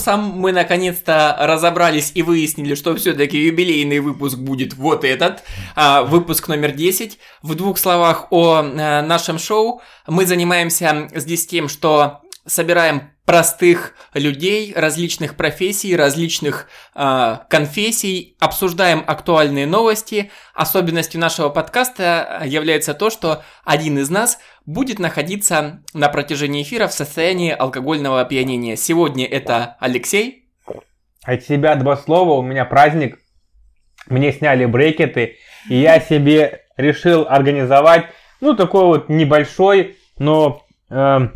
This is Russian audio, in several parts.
Сам мы наконец-то разобрались и выяснили, что все-таки юбилейный выпуск будет вот этот, а, выпуск номер 10. В двух словах о а, нашем шоу. Мы занимаемся здесь тем, что собираем простых людей различных профессий, различных э, конфессий, обсуждаем актуальные новости. Особенностью нашего подкаста является то, что один из нас будет находиться на протяжении эфира в состоянии алкогольного опьянения. Сегодня это Алексей. От себя два слова, у меня праздник. Мне сняли брекеты, и я себе решил организовать, ну, такой вот небольшой, но э,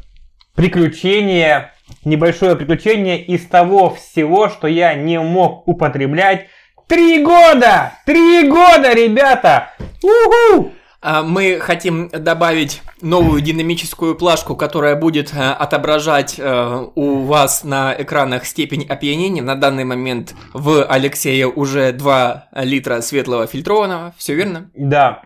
приключение, небольшое приключение из того всего, что я не мог употреблять. Три года! Три года, ребята! Уху! А, мы хотим добавить новую динамическую плашку, которая будет э, отображать э, у вас на экранах степень опьянения. На данный момент в Алексея уже 2 литра светлого фильтрованного. Все верно? Да.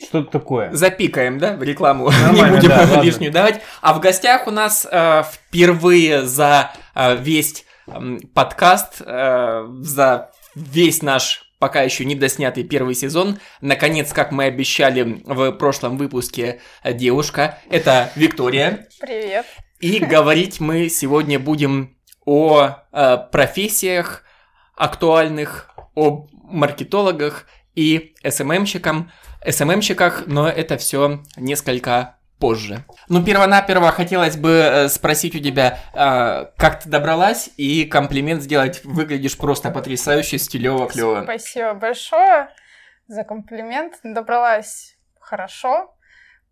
Что-то такое. Запикаем, да, в рекламу. Не будем да, лишнюю давать. А в гостях у нас э, впервые за э, весь э, подкаст, э, за весь наш пока еще не доснятый первый сезон. Наконец, как мы обещали в прошлом выпуске, девушка. Это Виктория. Привет. И говорить мы сегодня будем о э, профессиях актуальных, о маркетологах и СММщикам, СММщиках, но это все несколько позже. Ну, перво-наперво хотелось бы э, спросить у тебя, э, как ты добралась, и комплимент сделать. Выглядишь просто потрясающе, стилево, клево. Спасибо большое за комплимент. Добралась хорошо,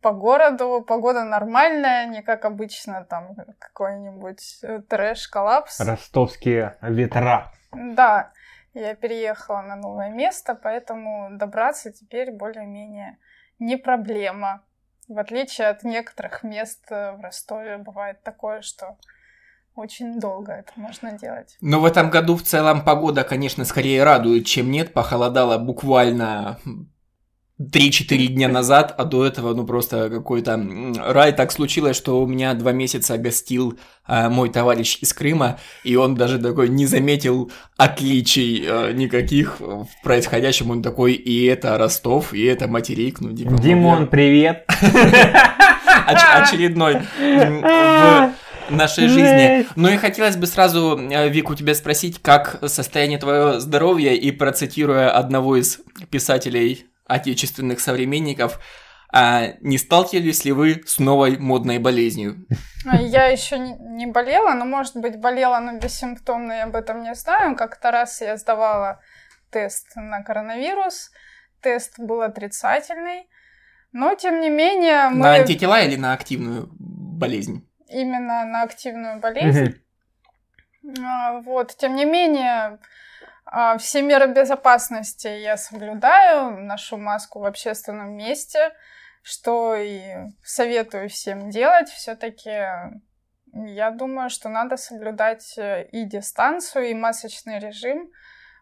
по городу, погода нормальная, не как обычно, там какой-нибудь э, трэш-коллапс. Ростовские ветра. Да, я переехала на новое место, поэтому добраться теперь более-менее не проблема. В отличие от некоторых мест э, в Ростове бывает такое, что очень долго это можно делать. Но в этом году в целом погода, конечно, скорее радует, чем нет. Похолодало буквально 3-4 дня назад, а до этого, ну, просто какой-то рай. Так случилось, что у меня два месяца гостил а, мой товарищ из Крыма, и он даже такой не заметил отличий а, никаких в происходящем. Он такой, и это Ростов, и это материк. Ну, типа, Димон, привет! Очередной в нашей жизни. Ну и хотелось бы сразу, э, Вик, у тебя спросить, как состояние твоего здоровья, и процитируя одного из писателей отечественных современников, а не сталкивались ли вы с новой модной болезнью? А, я еще не болела, но, может быть, болела, но бессимптомно, я об этом не знаю. Как-то раз я сдавала тест на коронавирус, тест был отрицательный, но, тем не менее... Мы... На антитела или на активную болезнь? Именно на активную болезнь. Угу. Вот, тем не менее, все меры безопасности я соблюдаю, ношу маску в общественном месте, что и советую всем делать. Все-таки я думаю, что надо соблюдать э, и дистанцию, и масочный режим.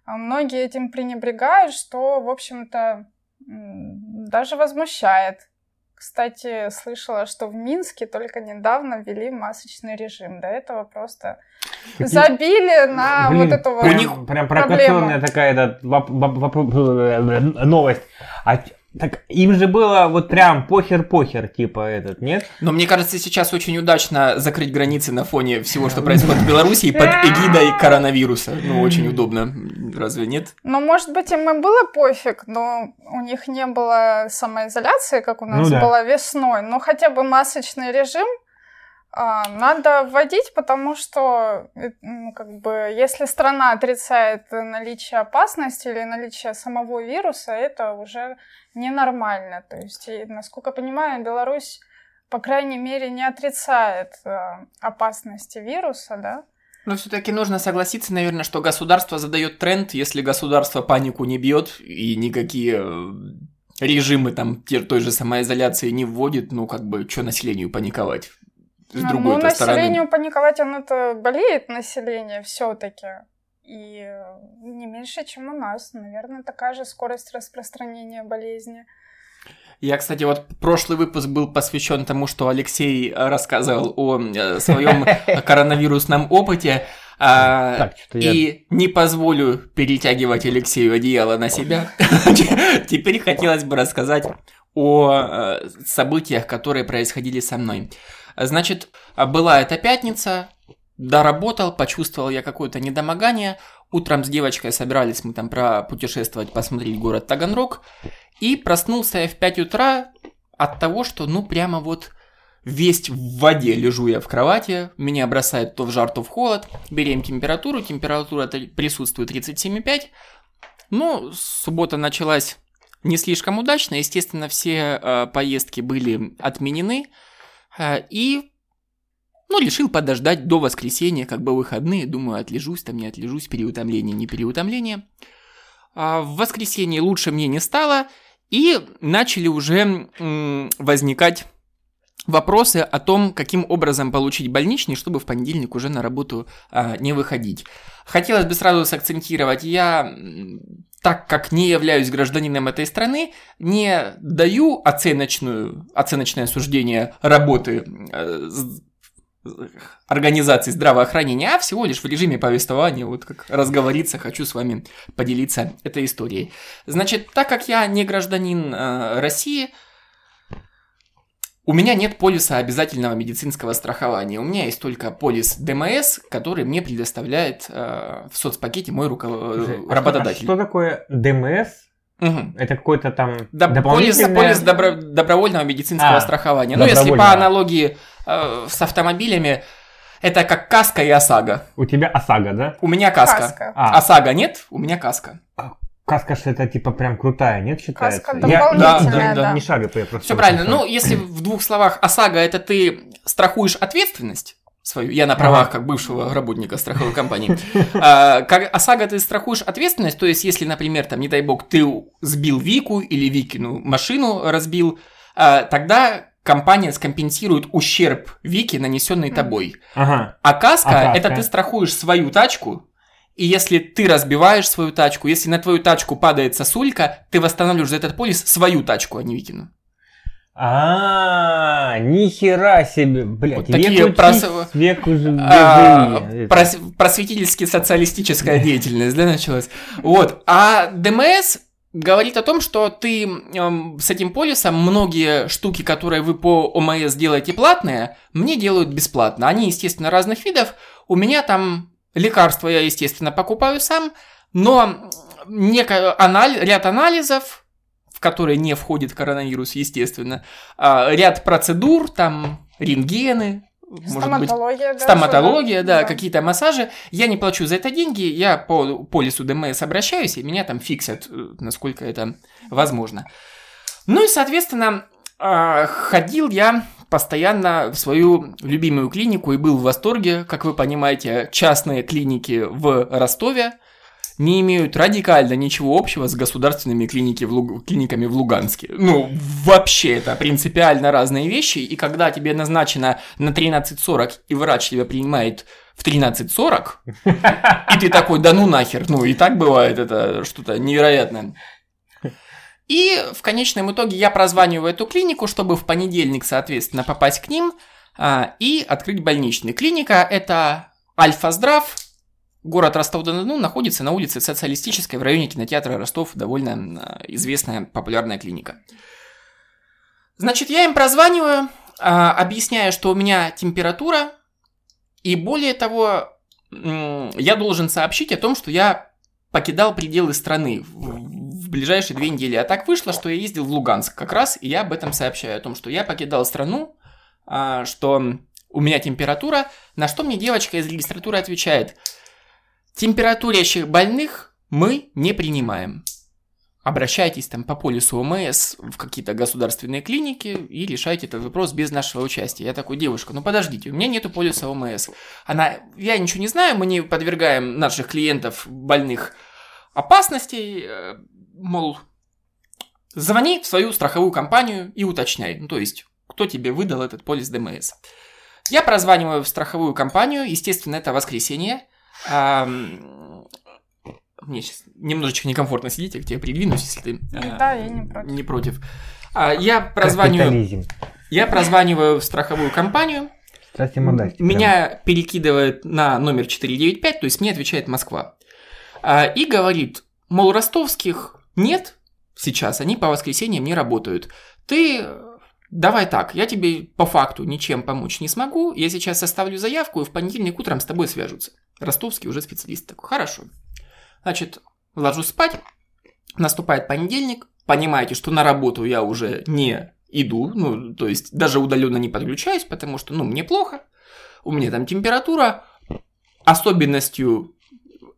А многие этим пренебрегают, что, в общем-то, даже возмущает. Кстати, слышала, что в Минске только недавно ввели масочный режим. До этого просто забили на Блин, вот эту прям, вот прям провокационная такая эта, новость. А так им же было вот прям похер-похер, типа этот, нет? Но мне кажется, сейчас очень удачно закрыть границы на фоне всего, что происходит в Беларуси под эгидой коронавируса. Ну, очень удобно, разве нет? Ну, может быть, им и было пофиг, но у них не было самоизоляции, как у нас ну, да. была весной. Но хотя бы масочный режим надо вводить, потому что, ну, как бы, если страна отрицает наличие опасности или наличие самого вируса, это уже ненормально. То есть, насколько понимаю, Беларусь, по крайней мере, не отрицает э, опасности вируса, да? Но все-таки нужно согласиться, наверное, что государство задает тренд, если государство панику не бьет и никакие э, режимы там той же самоизоляции не вводит, ну как бы что населению паниковать? С другой ну, населению паниковать, оно-то болеет население все-таки. И не меньше, чем у нас. Наверное, такая же скорость распространения болезни. Я, кстати, вот прошлый выпуск был посвящен тому, что Алексей рассказывал о э, своем коронавирусном опыте. А, Так, что я... и не позволю перетягивать Алексею одеяло на себя. Теперь хотелось бы рассказать о э, событиях, которые происходили со мной. Значит, была эта пятница, доработал, почувствовал я какое-то недомогание. Утром с девочкой собирались мы там пропутешествовать, посмотреть город Таганрог. И проснулся я в 5 утра от того, что ну прямо вот весь в воде лежу я в кровати, меня бросает то в жар, то в холод, берем температуру, температура присутствует 37,5. Ну, суббота началась не слишком удачно, естественно, все э, поездки были отменены, и, ну, решил подождать до воскресенья, как бы выходные, думаю, отлежусь там, не отлежусь, переутомление, не переутомление. А в воскресенье лучше мне не стало, и начали уже возникать вопросы о том, каким образом получить больничный, чтобы в понедельник уже на работу а, не выходить. Хотелось бы сразу сакцентировать, я, так как не являюсь гражданином этой страны, не даю оценочную, оценочное суждение работы э, организации здравоохранения, а всего лишь в режиме повествования, вот как разговориться, хочу с вами поделиться этой историей. Значит, так как я не гражданин э, России, у меня нет полиса обязательного медицинского страхования. У меня есть только полис ДМС, который мне предоставляет э, в соцпакете мой руко- Слушай, а работодатель. Что, а что такое ДМС? Мгм. Это какой-то там Да, полис, дополнительное... полис добро- добровольного медицинского А, страхования. Ну, если по аналогии э, с автомобилями, это как каска и ОСАГО. У тебя ОСАГО, да? У меня каска. Каска. А, ОСАГО нет, у меня каска. Каска ж это типа прям крутая, нет, считается? Каска Я- дополнительная, да, да. Не шарю, я просто... Все правильно. Ну, если в двух словах ОСАГО это ты страхуешь ответственность свою, я на правах Ага. как бывшего работника страховой компании. А, Как ОСАГО ты страхуешь ответственность, то есть если, например, там, не дай бог, ты сбил Вику или Викину машину разбил, а, тогда компания скомпенсирует ущерб Вики, нанесенный тобой. Ага. А каска, А каска? это ты страхуешь свою тачку, и если ты разбиваешь свою тачку, если на твою тачку падает сосулька, ты восстанавливаешь за этот полис свою тачку, а не Викину. А, нихера себе, блядь, Вот век такие учись, прос- век уже А, бежи. прос- просветительски-социалистическая деятельность, да, началась. Вот. А ДМС говорит о том, что ты эм, с этим полисом многие штуки, которые вы по ОМС делаете платные, мне делают бесплатно. Они, естественно, разных видов. У меня там лекарства я, естественно, покупаю сам, но неко- анали- ряд анализов, в которые не входит коронавирус, естественно, а, ряд процедур, там рентгены, может быть, Стоматология, да. Стоматология, да, да. какие-то массажи. Я не плачу за это деньги, я по полису ДМС обращаюсь, и меня там фиксят, э, насколько это возможно. Ну и, соответственно, а, ходил я постоянно в свою любимую клинику и был в восторге. Как вы понимаете, частные клиники в Ростове не имеют радикально ничего общего с государственными клиники в Луг- клиниками в Луганске. Ну, вообще, это принципиально разные вещи, и когда тебе назначено на 13.40, и врач тебя принимает в 13.40, и ты такой, да ну нахер, ну и так бывает, это что-то невероятное. И в конечном итоге я прозваниваю эту клинику, чтобы в понедельник, соответственно, попасть к ним а, и открыть больничный. Клиника это Альфа-Здрав, город Ростов-на-Дону, находится на улице Социалистической в районе кинотеатра Ростов, довольно а, известная, популярная клиника. Значит, я им прозваниваю, а, объясняю, что у меня температура, и более того, я должен сообщить о том, что я покидал пределы страны ближайшие две недели. А так вышло, что я ездил в Луганск как раз, и я об этом сообщаю, о том, что я покидал страну, а, что у меня температура, на что мне девочка из регистратуры отвечает, температурящих больных мы не принимаем. Обращайтесь там по полису ОМС в какие-то государственные клиники и решайте этот вопрос без нашего участия. Я такой, девушка, ну подождите, у меня нету полиса ОМС. Она, я ничего не знаю, мы не подвергаем наших клиентов больных опасностей, э, мол, звони в свою страховую компанию и уточняй. Ну, то есть, кто тебе выдал этот полис ДМС. Я прозваниваю в страховую компанию, естественно, это воскресенье. Ам, Мне сейчас немножечко некомфортно сидеть, я к тебе придвинусь, если ты э, Да, я не против. не против. А, Я прозваниваю, я прозваниваю в страховую компанию, Кстати, модастик, прям. меня перекидывает на номер 495, то есть мне отвечает Москва. А, И говорит, мол, ростовских нет сейчас, они по воскресеньям не работают. Ты давай так, я тебе по факту ничем помочь не смогу, я сейчас составлю заявку и в понедельник утром с тобой свяжутся. Ростовский уже специалист такой, хорошо. Значит, ложусь спать, наступает понедельник, понимаете, что на работу я уже не иду, ну, то есть даже удаленно не подключаюсь, потому что, ну, мне плохо, у меня там температура, особенностью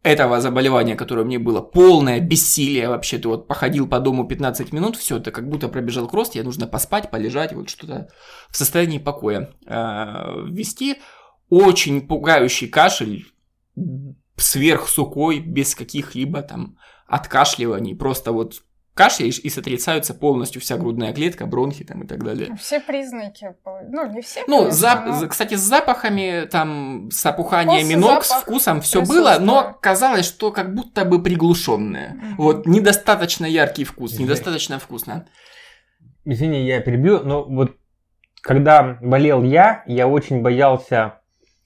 этого заболевания, которое мне было, полное бессилие вообще, ты вот походил по дому 15 минут, все, это как будто пробежал кросс, тебе нужно поспать, полежать, вот что-то в состоянии покоя э, ввести. Очень пугающий кашель, сверхсухой, без каких-либо там откашливаний, просто вот кашляешь и сотрясаются полностью вся грудная клетка, бронхи там и так далее. Все признаки, ну, не все, Ну, конечно, зап- но- за- кстати, с запахами, там, с опуханиями Вкус, ног, с вкусом все было, но казалось, что как будто бы приглушенное. Мгм. Вот, недостаточно яркий вкус, Жесть. недостаточно вкусно. Извини, я перебью, но вот когда болел я, я очень боялся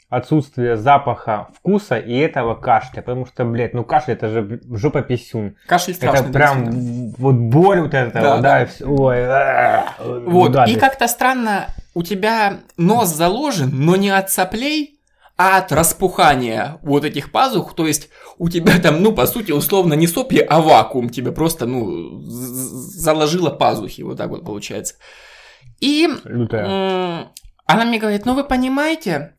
отсутствия запаха, вкуса и этого кашля, потому что, блядь, ну кашель это же жопа писюн. Кашель страшный. это прям вот боль вот эта, Да, да. да, и всё, ой, а, Вот, и как-то странно, у тебя нос заложен, но не от соплей, а от распухания вот этих пазух, то есть у тебя там, ну, по сути, условно, не сопли, а вакуум тебе просто, ну, заложило пазухи, вот так вот получается. И Лютая. Она мне говорит, ну вы понимаете,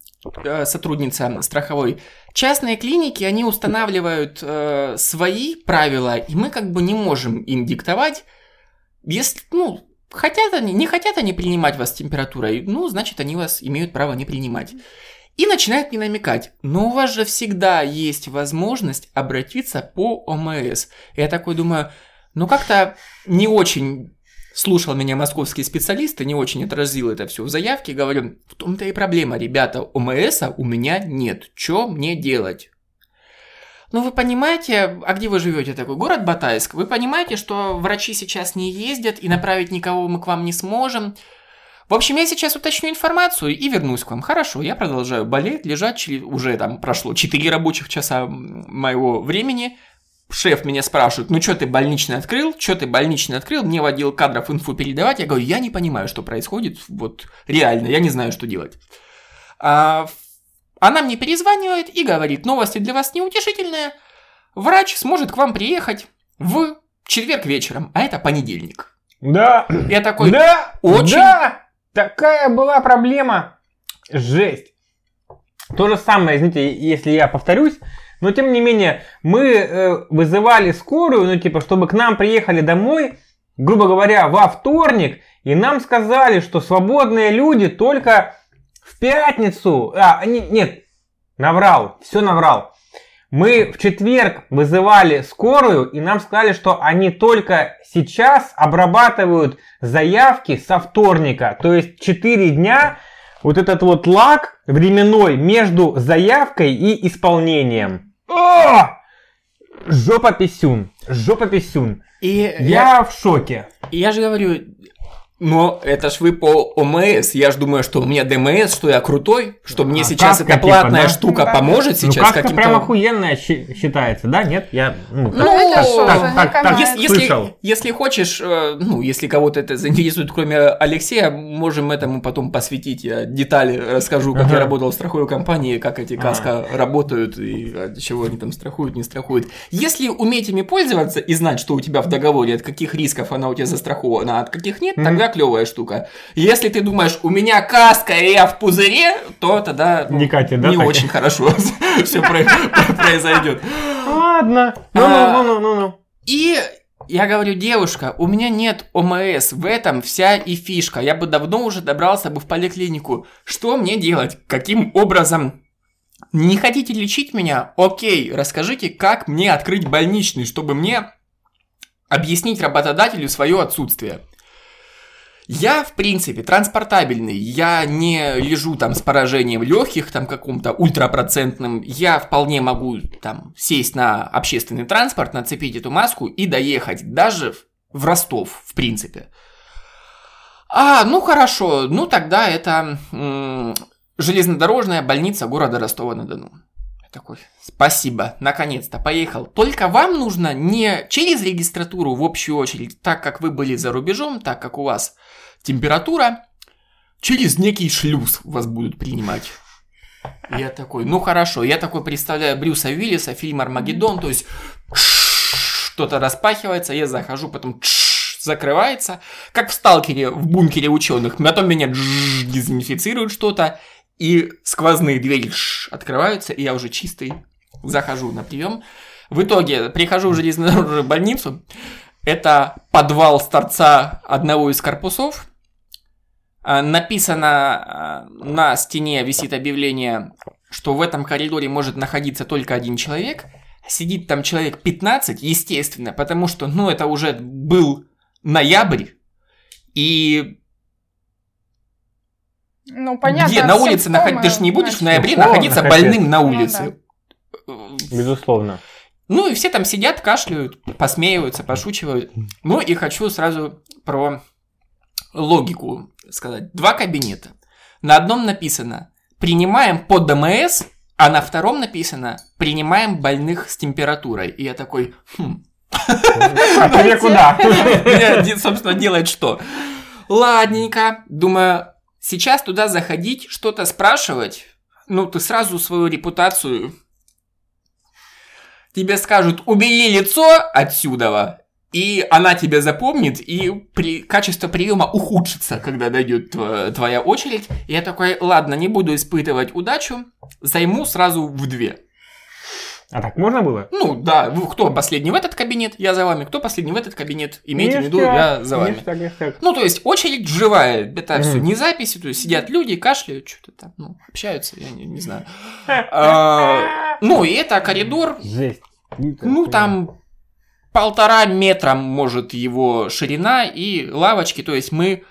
сотрудница страховой, частные клиники, они устанавливают э, свои правила, и мы как бы не можем им диктовать. Если, ну, хотят они, не хотят они принимать вас с температурой, ну, значит, они вас имеют право не принимать. И начинает мне намекать, но у вас же всегда есть возможность обратиться по ОМС. Я такой думаю, ну как-то не очень слушал меня московский специалист и не очень отразил это все в заявке. Говорю, в том-то и проблема, ребята, ОМС у меня нет. Что мне делать? Ну, вы понимаете, а где вы живете такой? Город Батайск. Вы понимаете, что врачи сейчас не ездят и направить никого мы к вам не сможем. В общем, я сейчас уточню информацию и вернусь к вам. Хорошо, я продолжаю болеть, лежать, уже там прошло 4 рабочих часа моего времени. Шеф меня спрашивает, ну что ты больничный открыл? Что ты больничный открыл? Мне в отдел кадров инфу передавать. Я говорю, я не понимаю, что происходит. Вот реально, я не знаю, что делать. А, она мне перезванивает и говорит, новости для вас неутешительные. Врач сможет к вам приехать в четверг вечером, а это понедельник. Да, Я такой, да, очень- да, такая была проблема. Жесть. То же самое, извините, если я повторюсь, но тем не менее, мы э, вызывали скорую, ну типа, чтобы к нам приехали домой, грубо говоря, во вторник, и нам сказали, что свободные люди только в пятницу. А, не- нет, наврал, все наврал. Мы в четверг вызывали скорую, и нам сказали, что они только сейчас обрабатывают заявки со вторника. То есть 4 дня вот этот вот лаг временной между заявкой и исполнением. О! Жопа писюн. Жопа писюн. и я, Я в шоке. и я же говорю, но это ж вы по ОМС, я же думаю, что у меня ДМС, что я крутой, что мне А сейчас эта типа, платная да? штука Да. поможет Ну, сейчас каска каким-то... прям охуенная считается, да? Нет? Я ну, Ну, видишь, уже не канает. Если, если, слышал. если хочешь, э, ну, если кого-то это заинтересует, кроме Алексея, можем этому потом посвятить. Я детали расскажу, как Ага. я работал в страховой компании, как эти А. каска работают и от чего они там страхуют, не страхуют. Если уметь ими пользоваться и знать, что у тебя в договоре, от каких рисков она у тебя застрахована, а от каких нет, Мгм. Тогда клевая штука. Если ты думаешь, у меня каска и я в пузыре, то тогда ну, Не катит, да, не так? очень хорошо все произойдет. Ладно. А. Ну-ну-ну-ну-ну. И я говорю, девушка, у меня нет ОМС, в этом вся и фишка. Я бы давно уже добрался бы в поликлинику. Что мне делать? Каким образом? Не хотите лечить меня? Окей, расскажите, как мне открыть больничный, чтобы мне объяснить работодателю свое отсутствие. Я, в принципе, транспортабельный, я не лежу там с поражением легких, там каком-то ультропроцентным, я вполне могу там сесть на общественный транспорт, нацепить эту маску и доехать даже в Ростов, в принципе. А, ну хорошо, ну тогда это м, железнодорожная больница города Ростова-на-Дону. Такой, спасибо, наконец-то, поехал. Только вам нужно не через регистратуру в общую очередь, так как вы были за рубежом, так как у вас температура, через некий шлюз вас будут принимать. Я такой, ну хорошо, я такой представляю Брюса Уиллиса, фильм «Армагеддон», то есть что-то распахивается, я захожу, потом закрывается, как в «Сталкере» в бункере ученых, потом меня дезинфицируют что-то, и сквозные двери открываются, и я уже чистый захожу на прием. В итоге прихожу в железнодорожную больницу, это подвал с торца одного из корпусов, а, написано а, на стене, висит объявление, что в этом коридоре может находиться только один человек. Сидит там человек 15, естественно, потому что, ну, это уже был ноябрь, и ну, понятно. Где? На улице находиться? Ты же не будешь в ноябре О, находиться наконец. больным на улице. Ну, да. Безусловно. Ну и все там сидят, кашляют, посмеиваются, пошучивают. Ну и хочу сразу про логику сказать. Два кабинета. На одном написано «Принимаем по ДМС», а на втором написано «Принимаем больных с температурой». И я такой «Хм». А тебе куда? собственно, делает что? Ладненько. Думаю, Сейчас туда заходить, что-то спрашивать, ну, ты сразу свою репутацию... Тебе скажут, убери лицо отсюда, и она тебя запомнит, и при... качество приема ухудшится, когда дойдет твоя очередь. И я такой, ладно, не буду испытывать удачу, займу сразу в две. А так можно было? Ну да, вы, кто последний в этот кабинет, я за вами, кто последний в этот кабинет, имейте в виду, я за вами. Ништяк, ништяк. Ну то есть очередь живая, это mm. все не записи, то есть сидят люди, кашляют, что-то там, ну, общаются, я не, не знаю. А, ну и это коридор, Жесть. ну там полтора метра может его ширина и лавочки, то есть мы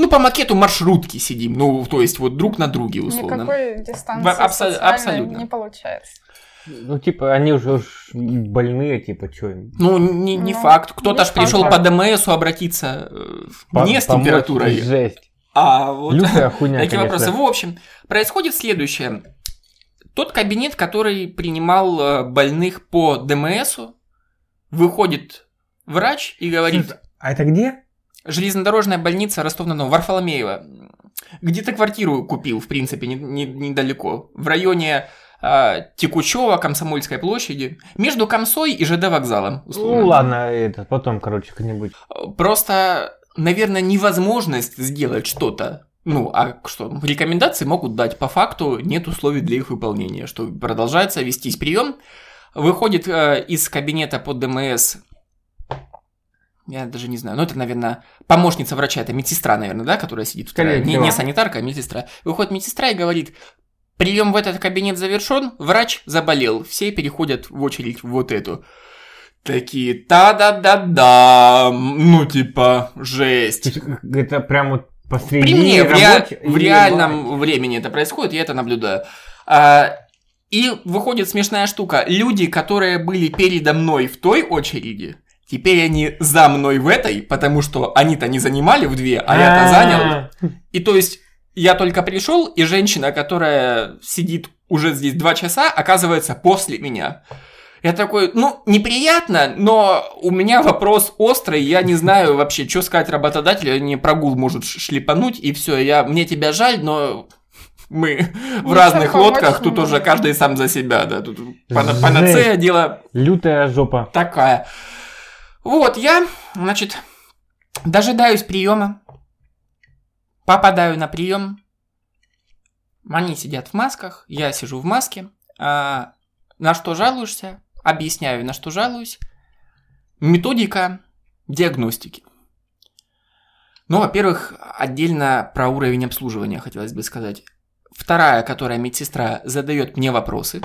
ну, по макету маршрутки сидим, ну, то есть вот друг на друге, условно. Никакой дистанции Абсо- абсолютно. не получается. Ну, типа, они уже уж больные, типа, что им? Ну, не, не ну, факт. Кто-то ж пришел по ДМСу обратиться э, по, не с температурой. Жесть. А вот Лютая хуйня, такие конечно. вопросы. В общем, происходит следующее. Тот кабинет, который принимал э, больных по ДМСу, выходит врач и говорит... А это где? Железнодорожная больница Ростов-на-Дону, Варфоломеева. Где-то квартиру купил, в принципе, не, не, недалеко. В районе э, Текучева, Комсомольской площади. Между Комсой и ЖД вокзалом. Условно. Ну ладно, это потом, короче, как-нибудь. Просто, наверное, невозможность сделать что-то ну, а что, рекомендации могут дать. По факту нет условий для их выполнения, что продолжается вестись прием. Выходит э, из кабинета под ДМС я даже не знаю. Ну, это, наверное, помощница врача, это медсестра, наверное, да, которая сидит вторая. Не, не санитарка, а медсестра. Выходит медсестра и говорит, прием в этот кабинет завершен, врач заболел, все переходят в очередь в вот эту. Такие, та-да-да-да, ну, типа, жесть. Это прям вот посреди При мне, в, ре... в реальном времени это происходит, я это наблюдаю. А, и выходит смешная штука. Люди, которые были передо мной в той очереди, Теперь они за мной в этой, потому что они-то не занимали в две, а я-то занял. И то есть я только пришел, и женщина, которая сидит уже здесь два часа, оказывается после меня. Я такой, ну, неприятно, но у меня вопрос острый, я не знаю вообще, что сказать работодателю, не прогул может шлепануть, и все, я, мне тебя жаль, но мы в разных лодках, тут уже каждый сам за себя, да, тут панацея дело... Лютая жопа. Такая. Вот, я, значит, дожидаюсь приема, попадаю на прием. Они сидят в масках, я сижу в маске. А, на что жалуешься? Объясняю, на что жалуюсь. Методика диагностики. Ну, во-первых, отдельно про уровень обслуживания хотелось бы сказать. Вторая, которая медсестра задает мне вопросы.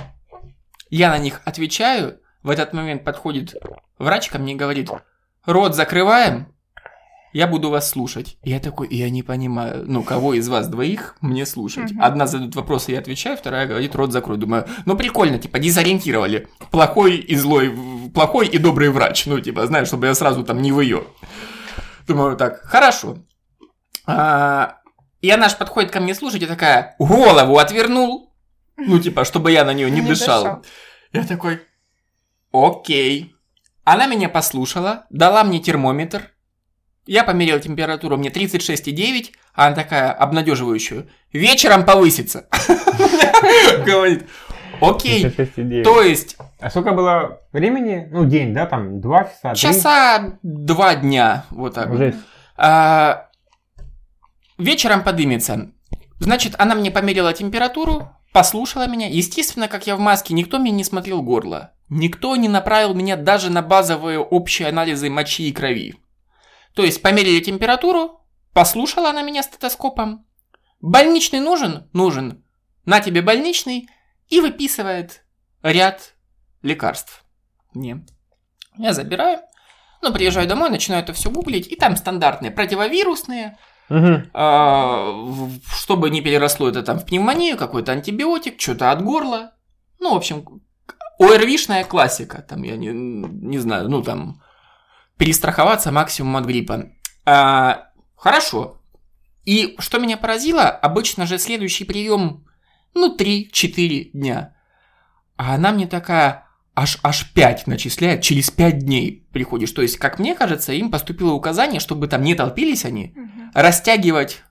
Я на них отвечаю, в этот момент подходит врач ко мне и говорит, рот закрываем, я буду вас слушать. И я такой, я не понимаю, ну, кого из вас двоих мне слушать? Угу. Одна задает вопросы, я отвечаю, вторая говорит, рот закрой. Думаю, ну, прикольно, типа, дезориентировали. Плохой и злой, плохой и добрый врач. Ну, типа, знаешь, чтобы я сразу там не в ее. Думаю, так, хорошо. А, и она же подходит ко мне слушать и такая, голову отвернул. Ну, типа, чтобы я на нее не, Не дышал. дышал. Я такой, окей. Она меня послушала, дала мне термометр. Я померил температуру, мне 36,9, а она такая обнадеживающую. Вечером повысится. Говорит, окей. 36,9. То есть А сколько было времени? Ну, день, да, там, два часа, часа два дня, вот так. А, вечером подымется. Значит, она мне померила температуру, послушала меня. Естественно, как я в маске, никто мне не смотрел горло. Никто не направил меня даже на базовые общие анализы мочи и крови. То есть померили температуру, послушала она меня стетоскопом. Больничный нужен? Нужен. На тебе больничный и выписывает ряд лекарств. Не. Я забираю. Ну, приезжаю домой, начинаю это все гуглить, и там стандартные противовирусные, Мгм. а, чтобы не переросло это там в пневмонию, какой-то антибиотик, что-то от горла. Ну, в общем, ОРВИшная классика, там, я не, не знаю, ну, там, перестраховаться максимум от гриппа. А, хорошо. И что меня поразило, обычно же следующий прием, ну, 3-4 дня. А она мне такая, аж, аж 5 начисляет, через 5 дней приходишь. То есть, как мне кажется, им поступило указание, чтобы там не толпились они, Мгм. Растягивать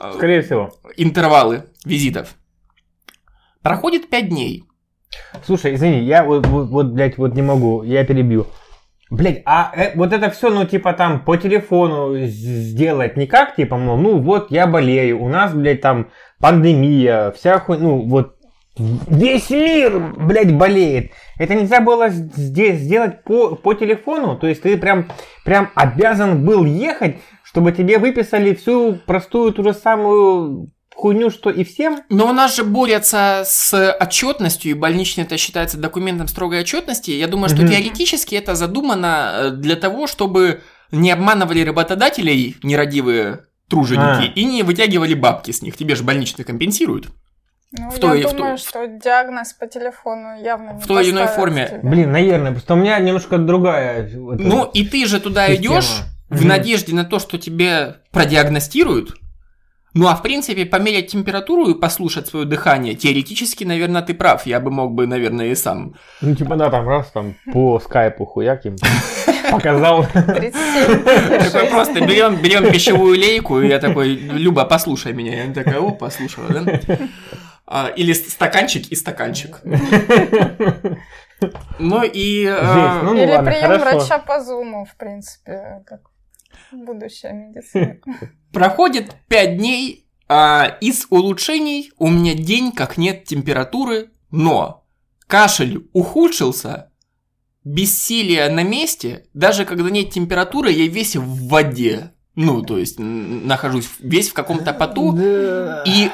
э, Скорее всего. интервалы визитов. Проходит 5 дней. Слушай, извини, я вот, вот, вот, блядь, вот не могу, я перебью. Блядь, а э, вот это все, ну, типа, там, по телефону сделать никак, типа, мол, ну, вот, я болею, у нас, блядь, там, пандемия, вся хуй, ну, вот, весь мир, блядь, болеет. Это нельзя было здесь сделать по, по телефону? То есть ты прям, прям обязан был ехать, чтобы тебе выписали всю простую ту же самую хуйню, что и всем? Но у нас же борются с отчетностью, и больничный это считается документом строгой отчетности. Я думаю, что Мгм. теоретически это задумано э, для того, чтобы не обманывали работодателей нерадивые труженики А. и не вытягивали бабки с них. Тебе же больничный компенсируют. Ну, В той- я в думаю, той- что диагноз по телефону явно не в той или иной форме. тебе. Блин, наверное, просто у меня немножко другая... Ну, и ты же туда система. идешь в надежде на то, что тебе продиагностируют. Ну, а в принципе, померять температуру и послушать свое дыхание, теоретически, наверное, ты прав. Я бы мог бы, наверное, и сам. Ну, типа, да, там раз, там, по скайпу хуяк им показал. 37. Такой просто берем, берем пищевую лейку, и я такой, Люба, послушай меня. И она такая, о, послушала, да? А, или стаканчик и стаканчик. Ну и... э, Жесть, ну, Или ладно, прием хорошо. врача по зуму, в принципе, как будущая медицина. Проходит 5 дней, а из улучшений у меня день как нет температуры, но кашель ухудшился, бессилие на месте, даже когда нет температуры, я весь в воде. Ну, то есть, нахожусь весь в каком-то поту, и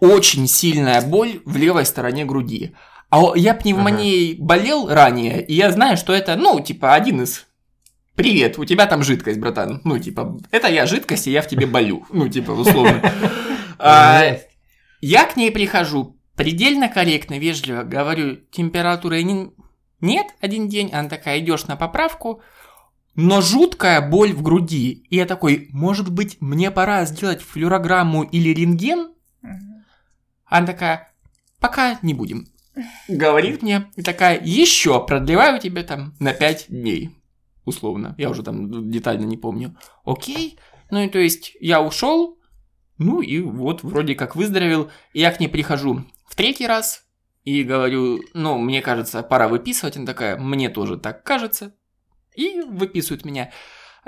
очень сильная боль в левой стороне груди. А я пневмонией болел ранее, и я знаю, что это, ну, типа, один из... Привет, у тебя там жидкость, братан. Ну, типа, это я жидкость, и я в тебе болю. Ну, типа, условно. А. Я к ней прихожу, предельно корректно, вежливо говорю, температуры не- нет один день, она такая, идешь на поправку, но жуткая боль в груди. И я такой, может быть, мне пора сделать флюорограмму или рентген? Она такая, пока не будем. Говорит мне, и такая, еще продлеваю тебе там на 5 дней. Условно. Я уже там детально не помню. Окей. Ну и то есть я ушел, ну и вот вроде как выздоровел. И я к ней прихожу в третий раз и говорю, ну, мне кажется, пора выписывать. Она такая, мне тоже так кажется. И выписывают меня.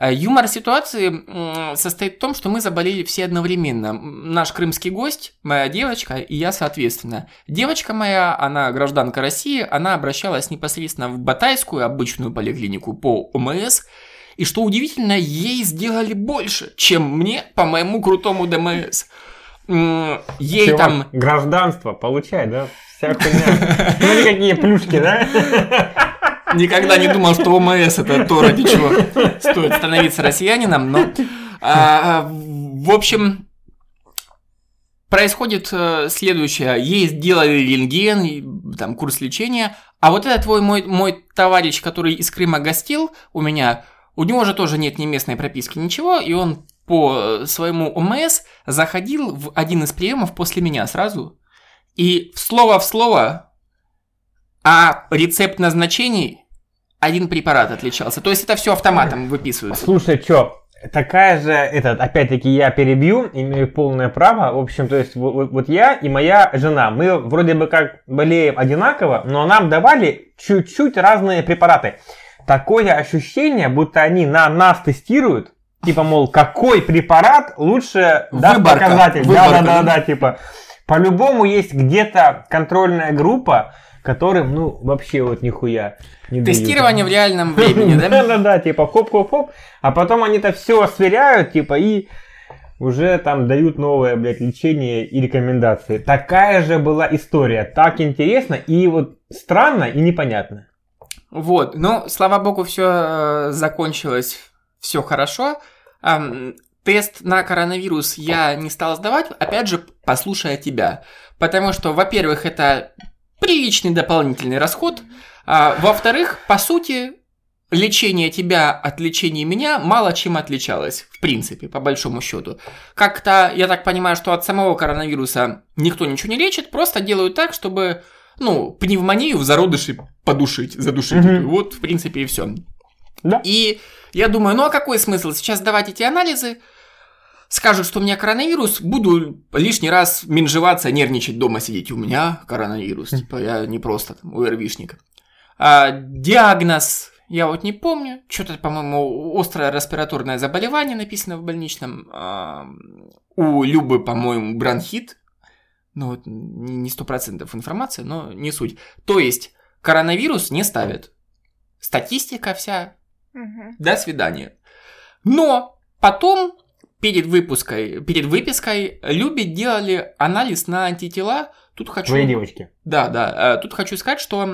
А Юмор ситуации состоит в том, что мы заболели все одновременно. Наш крымский гость, моя девочка и я, соответственно. Девочка моя, она гражданка России, она обращалась непосредственно в Батайскую обычную поликлинику по ОМС. И что удивительно, ей сделали больше, чем мне по моему крутому ДМС. Ей там Гражданство получай, да? Вся хуйня. Смотри, какие плюшки, да? Никогда не думал, что ОМС это то, ради чего стоит становиться россиянином, но... а, в общем, происходит э, следующее. Ей сделали рентген, там курс лечения, а вот этот твой мой, мой товарищ, который из Крыма гостил у меня, у него же тоже нет ни местной прописки, ничего, и он по своему ОМС заходил в один из приемов после меня сразу, и слово в слово, а рецепт назначений один препарат отличался. То есть это все автоматом выписывается. Слушай, что, такая же, этот, опять-таки, я перебью, имею полное право. В общем, то есть, вот, вот я и моя жена, мы вроде бы как болеем одинаково, но нам давали чуть-чуть разные препараты. Такое ощущение, будто они на нас тестируют, типа, мол, какой препарат лучше даст Выборка, показатель. Да-да-да, да. да, типа. По-любому есть где-то контрольная группа, которым, ну, вообще вот нихуя не дают. Тестирование в реальном времени, да? Да-да-да, типа хоп-хоп-хоп, а потом они это все сверяют, типа, и уже там дают новое, блядь, лечение и рекомендации. Такая же была история, так интересно и вот странно и непонятно. Вот, ну, слава богу, все закончилось, все хорошо. Тест на коронавирус я не стал сдавать, опять же, послушая тебя. Потому что, во-первых, это приличный дополнительный расход. А, во-вторых, по сути, лечение тебя от лечения меня мало чем отличалось, в принципе, по большому счету. Как-то, я так понимаю, что от самого коронавируса никто ничего не лечит, просто делают так, чтобы, ну, пневмонию в зародыше подушить, задушить. Мгм. Вот, в принципе, и все. Да. И я думаю, ну а какой смысл сейчас давать эти анализы? Скажут, что у меня коронавирус, буду лишний раз менжеваться, нервничать дома сидеть. У меня коронавирус, типа я не просто там ОРВИшник. А, диагноз, я вот не помню. Что-то, по-моему, острое респираторное заболевание написано в больничном. А, у Любы, по-моему, бронхит. Ну, вот не сто процентов информация, но не суть. То есть, коронавирус не ставят. Статистика вся Мгм. до свидания. Но потом, перед выпуской, перед выпиской, Любе делали анализ на антитела. Тут хочу... Твои девочки. Да, да. э, Тут хочу сказать, что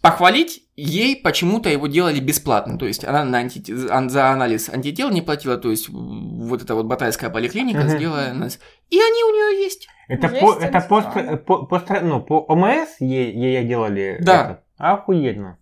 похвалить ей почему-то его делали бесплатно. То есть она на анти- ан- за анализ антител не платила, то есть вот эта вот батайская поликлиника Мгм. сделала анализ. И они у нее есть. Это, Есть по, это пост, по, пост- ну, по ОМС ей, ей делали? Да. это? Охуенно.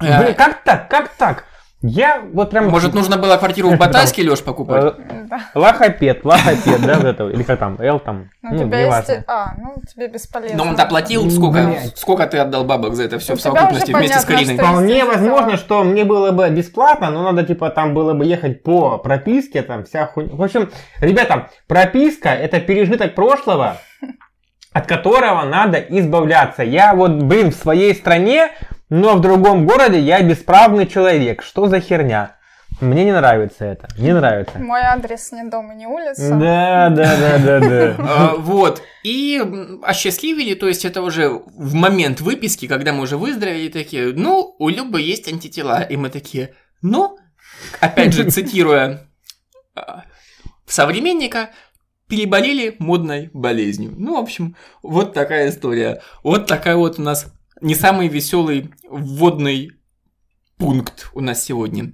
Э, Блин, как так? Как так? Я вот прям... Может, нужно было квартиру в Батайске, Леш, покупать? Э, Да. Лохопед, лохопед, да, вот это, или как там, Л там, Ну, ну, у тебя есть... А, ну, тебе бесполезно. Но он доплатил сколько? Сколько ты отдал бабок за это все в совокупности вместе с Кариной? Вполне возможно, что мне было бы бесплатно, но надо, типа, там было бы ехать по прописке, там, вся хуйня. В общем, ребята, прописка – это пережиток прошлого, от которого надо избавляться. Я вот, блин, в своей стране, но в другом городе я бесправный человек. Что за херня? Мне не нравится это, не нравится. Мой адрес не дом и не улица. Да, да, да, да, да. А, Вот. И осчастливили, то есть это уже в момент выписки, когда мы уже выздоровели, такие, ну, у Любы есть антитела. И мы такие, ну, опять же, цитируя а, современника, переболели модной болезнью. Ну, в общем, вот такая история. Вот такая вот у нас не самый веселый вводный пункт у нас сегодня.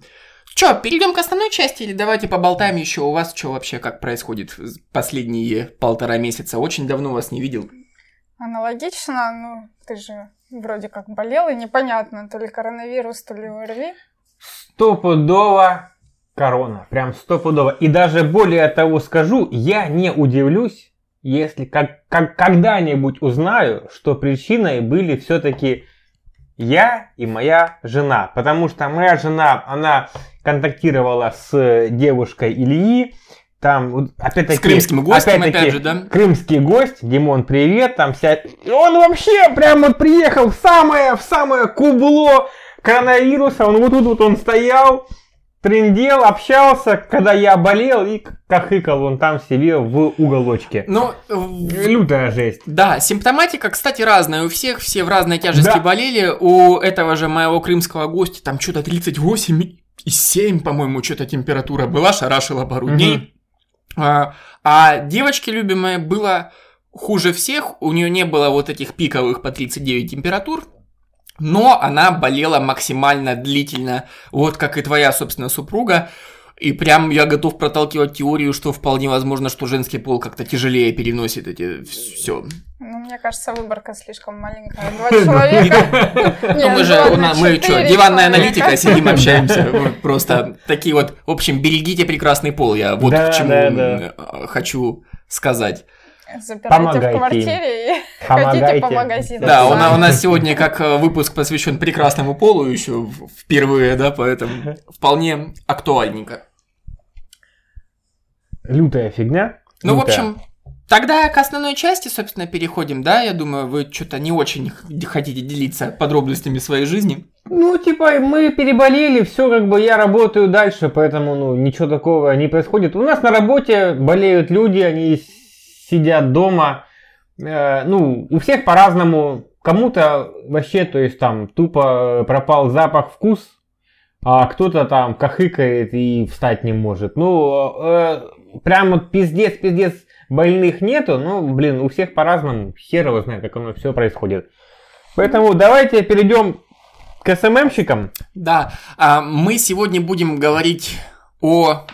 Че, перейдем к основной части или давайте поболтаем еще у вас, что вообще, как происходит последние полтора месяца? Очень давно вас не видел. Аналогично, ну, ты же вроде как болел, и непонятно, то ли коронавирус, то ли ОРВИ. Стопудово корона. Прям стопудово. И даже более того скажу, я не удивлюсь, если как, как когда-нибудь узнаю, что причиной были все-таки я и моя жена. Потому что моя жена, она контактировала с девушкой Ильи. Там, опять-таки, С крымским гостем, опять-таки, опять же, да? Крымский гость, Димон, привет, там вся... И он вообще прям вот приехал в самое, в самое кубло коронавируса, он вот тут вот он стоял, трендел, общался, когда я болел, и кахыкал он там себе в уголочке. Ну, в- Лютая жесть. да, симптоматика, кстати, разная у всех, все в разной тяжести Да. болели. У этого же моего крымского гостя там что-то 38 и 7, по-моему, что-то температура была, шарашила пару Мгм. дней. А, а девочке любимой было хуже всех, у нее не было вот этих пиковых по 39 температур, но она болела максимально длительно, вот как и твоя, собственно, супруга. И прям я готов проталкивать теорию, что вполне возможно, что женский пол как-то тяжелее переносит эти все. Ну, мне кажется, выборка слишком маленькая. Два человека. Ну, мы же, мы что, диванная аналитика, сидим, общаемся. Просто такие вот, в общем, берегите прекрасный пол. Я вот к чему хочу сказать. Запирайте в квартире и ходите по магазинам. Да, у, у нас сегодня как э, выпуск посвящен прекрасному полу еще впервые, да, поэтому вполне актуальненько. Лютая фигня. Ну, в общем, Тогда к основной части, собственно, переходим, да? Я думаю, вы что-то не очень хотите делиться подробностями своей жизни. Ну, типа, мы переболели, все, как бы я работаю дальше, поэтому, ну, ничего такого не происходит. У нас на работе болеют люди, они сидят дома. Э, ну, у всех по-разному. Кому-то вообще, то есть там тупо пропал запах, вкус, а кто-то там кахыкает и встать не может. Ну, э, прям вот пиздец, пиздец больных нету, ну, блин, у всех по-разному, хер его знает, как оно все происходит. Поэтому давайте перейдем к СММщикам. Да, а мы сегодня будем говорить о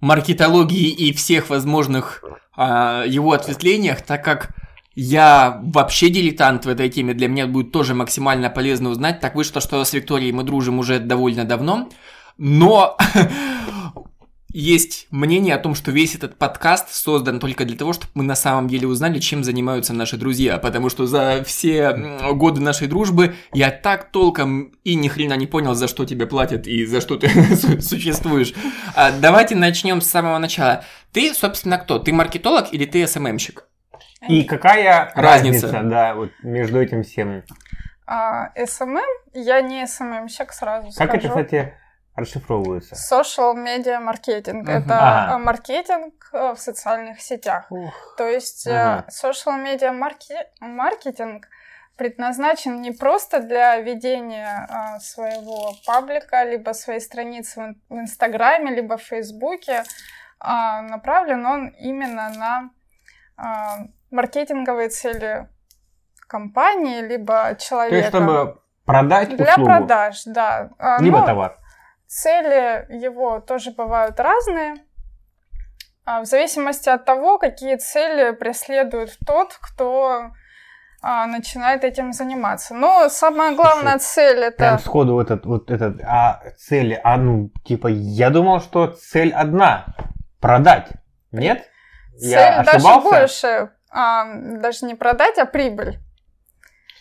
маркетологии и всех возможных а, его ответвлениях, так как я вообще дилетант в этой теме, для меня будет тоже максимально полезно узнать. Так вышло, что с Викторией мы дружим уже довольно давно, но есть мнение о том, что весь этот подкаст создан только для того, чтобы мы на самом деле узнали, чем занимаются наши друзья. Потому что за все годы нашей дружбы я так толком и ни хрена не понял, за что тебе платят и за что ты существуешь. А, давайте начнем с самого начала. Ты, собственно, кто? Ты маркетолог или ты СММщик? И какая разница, разница да, вот между этим всем? А, СММ? Я не СММщик, сразу как скажу. это, кстати, расшифровывается? Social media маркетинг. Uh-huh. Это ага. маркетинг э, в социальных сетях. Uh. То есть uh-huh. social media маркетинг предназначен не просто для ведения а, своего паблика, либо своей страницы в Инстаграме, либо в Фейсбуке. А, направлен он именно на а, маркетинговые цели компании, либо человека. То есть, чтобы продать услугу? Для продаж, да. А, либо Но, товар. Цели его тоже бывают разные, в зависимости от того, какие цели преследует тот, кто начинает этим заниматься. Но самая главная Слушай, цель это... Прям сходу вот этот, вот этот, а цель, а ну, типа, я думал, что цель одна, продать, нет? Цель я даже больше, а, даже не продать, а прибыль.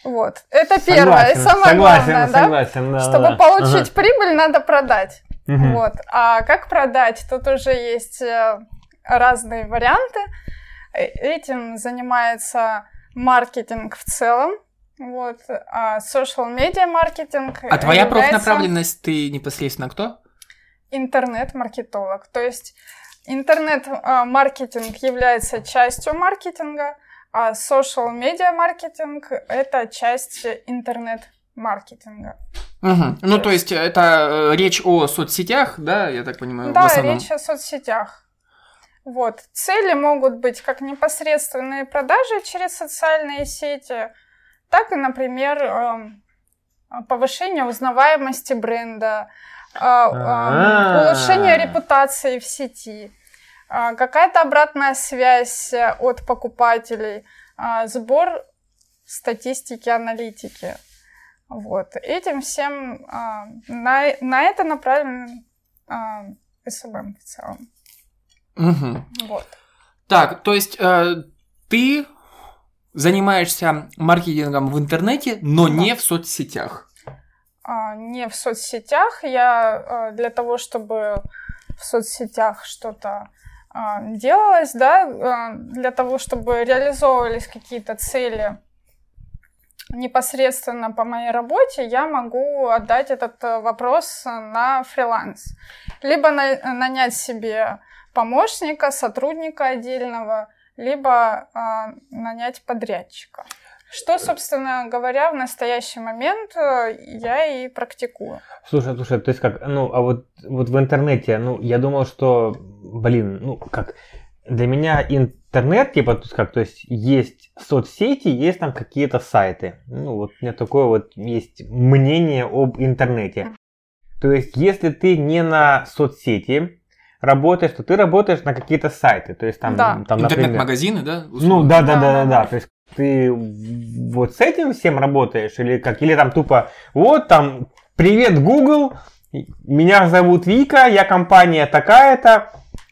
Вот. Это согласен, первое. И самое согласен, главное, согласен, да? да Чтобы да. получить ага. прибыль, надо продать. Угу. Вот. А как продать? Тут уже есть э, разные варианты. Э, этим занимается маркетинг в целом. Вот. А social media маркетинг. А твоя является... профнаправленность ты непосредственно кто? Интернет-маркетолог. То есть интернет-маркетинг является частью маркетинга, а social media маркетинг – это часть интернет-маркетинга. Угу. Ну, то есть это э, речь о соцсетях, да, я так понимаю, Да, речь о соцсетях. Вот. Цели могут быть как непосредственные продажи через социальные сети, так и, например, эм, повышение узнаваемости бренда, улучшение репутации в сети. А, какая-то обратная связь э, от покупателей, а, сбор статистики, аналитики. Вот. Этим всем а, на, на это направлен СММ в целом. Угу. Вот. Так, то есть э, ты занимаешься маркетингом в интернете, но да. не в соцсетях. А, не в соцсетях. Я для того, чтобы в соцсетях что-то а, делалось, да, а, для того, чтобы реализовывались какие-то цели непосредственно по моей работе, я могу отдать этот э, вопрос на фриланс. Либо на, нанять себе помощника, сотрудника отдельного, либо э, нанять подрядчика. Что, собственно говоря, в настоящий момент э, я и практикую. Слушай, слушай, то есть как, ну, а вот, вот в интернете, ну, я думал, что, блин, ну, как, для меня интернет, типа, то есть как, то есть есть соцсети, есть там какие-то сайты. Ну, вот у меня такое вот есть мнение об интернете. То есть, если ты не на соцсети, работаешь, то ты работаешь на какие-то сайты. То есть там, Да. там например... Интернет-магазины, да? Ну условно? да, да, да, да, Да, да. да. То есть ты вот с этим всем работаешь или как? Или там тупо, вот там, привет, Google, меня зовут Вика, я компания такая-то,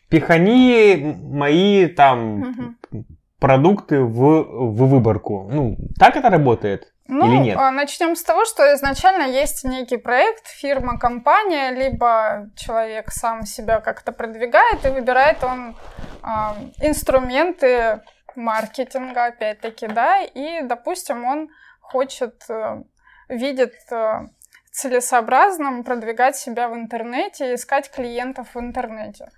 пихани мои там Мгм. продукты в, в выборку. Ну, так это работает? Ну, Или нет? начнем с того, что изначально есть некий проект, фирма, компания, либо человек сам себя как-то продвигает и выбирает он а, инструменты маркетинга, опять-таки, да, и, допустим, он хочет, э, видит э, целесообразным продвигать себя в интернете, искать клиентов в интернете.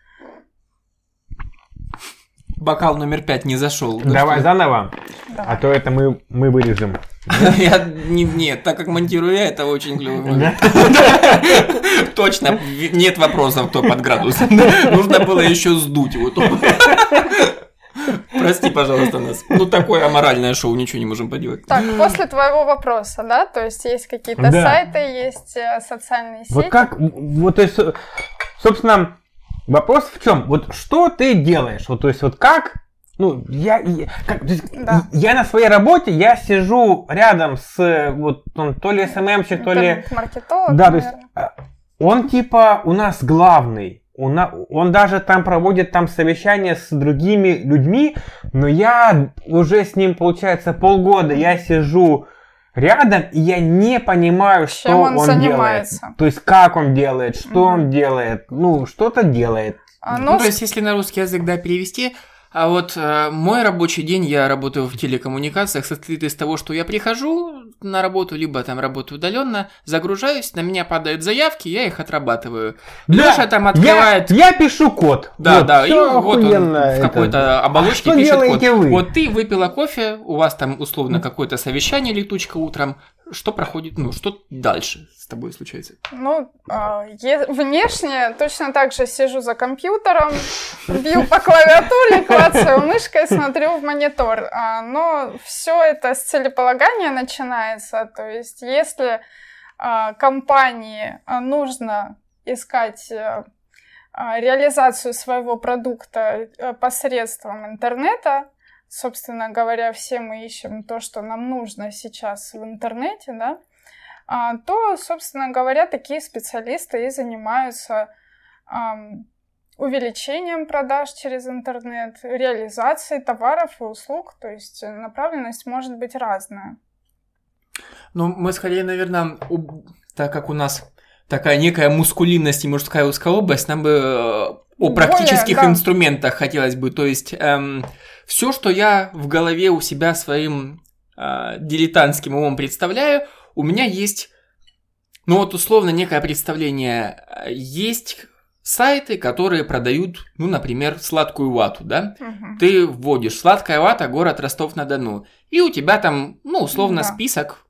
Бокал номер пять не зашел. Давай заново, Да. а то это мы, мы вырежем. Я, не- нет, так как монтирую я, это очень клево. Точно, нет вопросов, кто под градус. Нужно было еще сдуть его. Прости, пожалуйста, нас. Ну, такое аморальное шоу, ничего не можем поделать. Так, после твоего вопроса, да, то есть есть какие-то Да. сайты, есть э, социальные сети. Вот как, вот, то есть, э, собственно, вопрос в чем? Вот что ты делаешь? Вот, то есть, вот как, ну, я, я, как- есть, Да. я на своей работе, я сижу рядом с, вот, он то ли СММщик, то ли... Маркетолог, Да, то есть, э, он типа у нас главный. На- Он даже там проводит там совещания с другими людьми, но я уже с ним, получается, полгода я сижу рядом, и я не понимаю, что Чем он он, занимается. делает. То есть, как он делает, что Мгм. он делает. Ну, что-то делает. А, Ну, ну, то есть, если на русский язык, да, перевести, а вот э, мой рабочий день, я работаю в телекоммуникациях, состоит из того, что я прихожу на работу, либо там работаю удаленно, загружаюсь, на меня падают заявки, я их отрабатываю. Леша там открывает... Я, я пишу код. Да, Вот, да, и вот он в какой-то оболочке А пишет код. вы? Вот ты выпила кофе, у вас там условно какое-то совещание, летучка утром. Что проходит, ну, что дальше с тобой случается? ну, е- внешне точно так же сижу за компьютером, бью по клавиатуре, клацаю мышкой, смотрю в монитор. А, но все это с целеполагания начинается. То есть, если а, компании нужно искать э, реализацию своего продукта э, посредством интернета, собственно говоря, все мы ищем то, что нам нужно сейчас в интернете, да, а, то, собственно говоря, такие специалисты и занимаются увеличением продаж через интернет, реализацией товаров и услуг, то есть направленность может быть разная. Ну, мы скорее, наверное, так как у нас такая некая мускулинность и мужская узкая область, нам бы э, о Более, практических да. инструментах хотелось бы. То есть все, что я в голове у себя своим э, дилетантским умом представляю, у меня есть, ну вот условно некое представление. Э, Есть сайты, которые продают, ну, например, сладкую вату, да? Мгм. Ты вводишь сладкая вата, город Ростов-на-Дону, и у тебя там, ну, условно, Да. список,